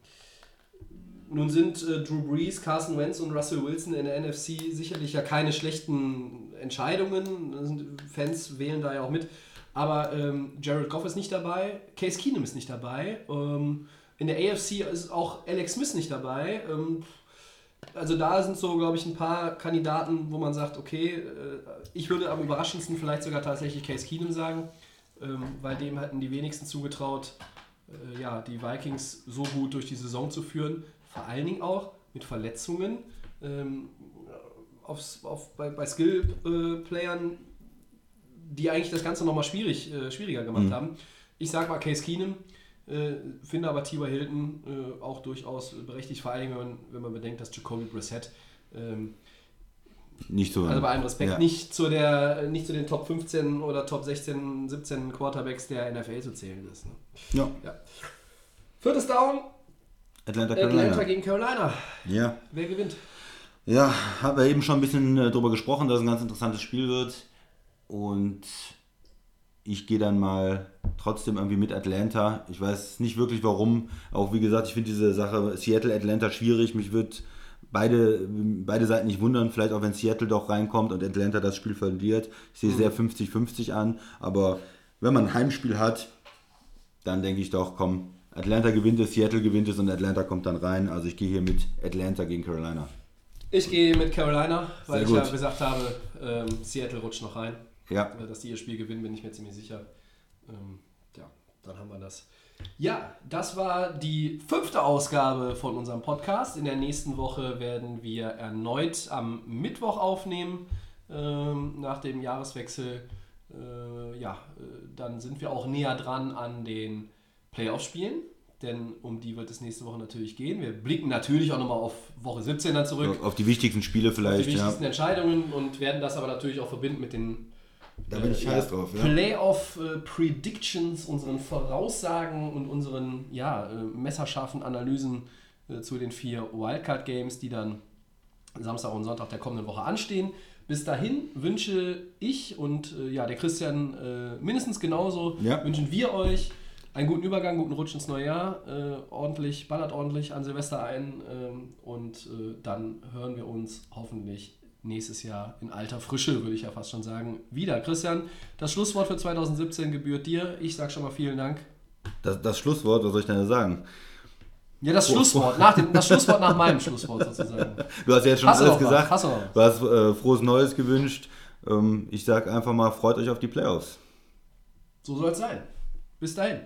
nun sind äh, Drew Brees, Carson Wentz und Russell Wilson in der NFC sicherlich ja keine schlechten Entscheidungen. Fans wählen da ja auch mit. Aber ähm, Jared Goff ist nicht dabei, Case Keenum ist nicht dabei. Ähm, in der AFC ist auch Alex Smith nicht dabei. Also da sind so, glaube ich, ein paar Kandidaten, wo man sagt, okay, äh, ich würde am überraschendsten vielleicht sogar tatsächlich Case Keenum sagen, ähm, weil dem hatten die wenigsten zugetraut, äh, ja, die Vikings so gut durch die Saison zu führen. Vor allen Dingen auch mit Verletzungen. Ähm, aufs, auf, bei bei Skill-Playern, die eigentlich das Ganze nochmal schwierig, äh, schwieriger gemacht haben. Ich sage mal Case Keenum, äh, finde aber T.Y. Hilton äh, auch durchaus berechtigt, vor allem wenn man, wenn man bedenkt, dass Jacoby Brissett, ähm, Nicht so. also bei allem Respekt, Ja. nicht, zu der, nicht zu den Top 15 oder Top 16, 17 Quarterbacks der NFL zu zählen ist. Ne? Ja. Viertes Down, Atlanta, Atlanta Carolina. gegen Carolina. Ja. Wer gewinnt? Ja, haben wir eben schon ein bisschen äh, drüber gesprochen, dass es ein ganz interessantes Spiel wird. Und ich gehe dann mal trotzdem irgendwie mit Atlanta. Ich weiß nicht wirklich warum. Auch wie gesagt, ich finde diese Sache Seattle-Atlanta schwierig. Mich wird beide, beide Seiten nicht wundern. Vielleicht auch wenn Seattle doch reinkommt und Atlanta das Spiel verliert. Ich sehe sehr 50-50 an. Aber wenn man ein Heimspiel hat, dann denke ich doch, komm, Atlanta gewinnt es, Seattle gewinnt es und Atlanta kommt dann rein. Also ich gehe hier mit Atlanta gegen Carolina. Ich gehe mit Carolina, weil Sehr ich ja gesagt habe, ähm, Seattle rutscht noch rein. Ja. Äh, Dass die ihr Spiel gewinnen, bin ich mir ziemlich sicher. Ähm, ja, dann haben wir das. Ja, das war die fünfte Ausgabe von unserem Podcast. In der nächsten Woche werden wir erneut am Mittwoch aufnehmen, ähm, nach dem Jahreswechsel. Äh, ja, äh, dann sind wir auch näher dran an den Playoff-Spielen, denn um die wird es nächste Woche natürlich gehen. Wir blicken natürlich auch nochmal auf Woche 17 dann zurück Auf die wichtigsten Spiele auf die vielleicht, ja. wichtigsten Entscheidungen und werden das aber natürlich auch verbinden mit den Da bin ich heiß drauf, ja. Playoff äh, Predictions, unseren Voraussagen und unseren ja, äh, messerscharfen Analysen äh, zu den vier Wildcard Games, die dann Samstag und Sonntag der kommenden Woche anstehen. Bis dahin wünsche ich und äh, ja, der Christian äh, mindestens genauso, Ja. wünschen wir euch einen guten Übergang, guten Rutsch ins neue Jahr, ordentlich, ballert ordentlich an Silvester ein ähm, und dann hören wir uns hoffentlich nächstes Jahr in alter Frische, würde ich ja fast schon sagen, wieder. Christian, das Schlusswort für 2017 gebührt dir. Ich sage schon mal vielen Dank. Das, das Schlusswort, was soll ich denn da sagen? Ja, das Schlusswort, nach dem, das Schlusswort nach meinem Schlusswort sozusagen. Du hast ja jetzt schon Hast alles gesagt. Hast du? Du hast äh, frohes Neues gewünscht. Ähm, ich sag einfach mal, freut euch auf die Playoffs. So soll es sein. Bis dahin.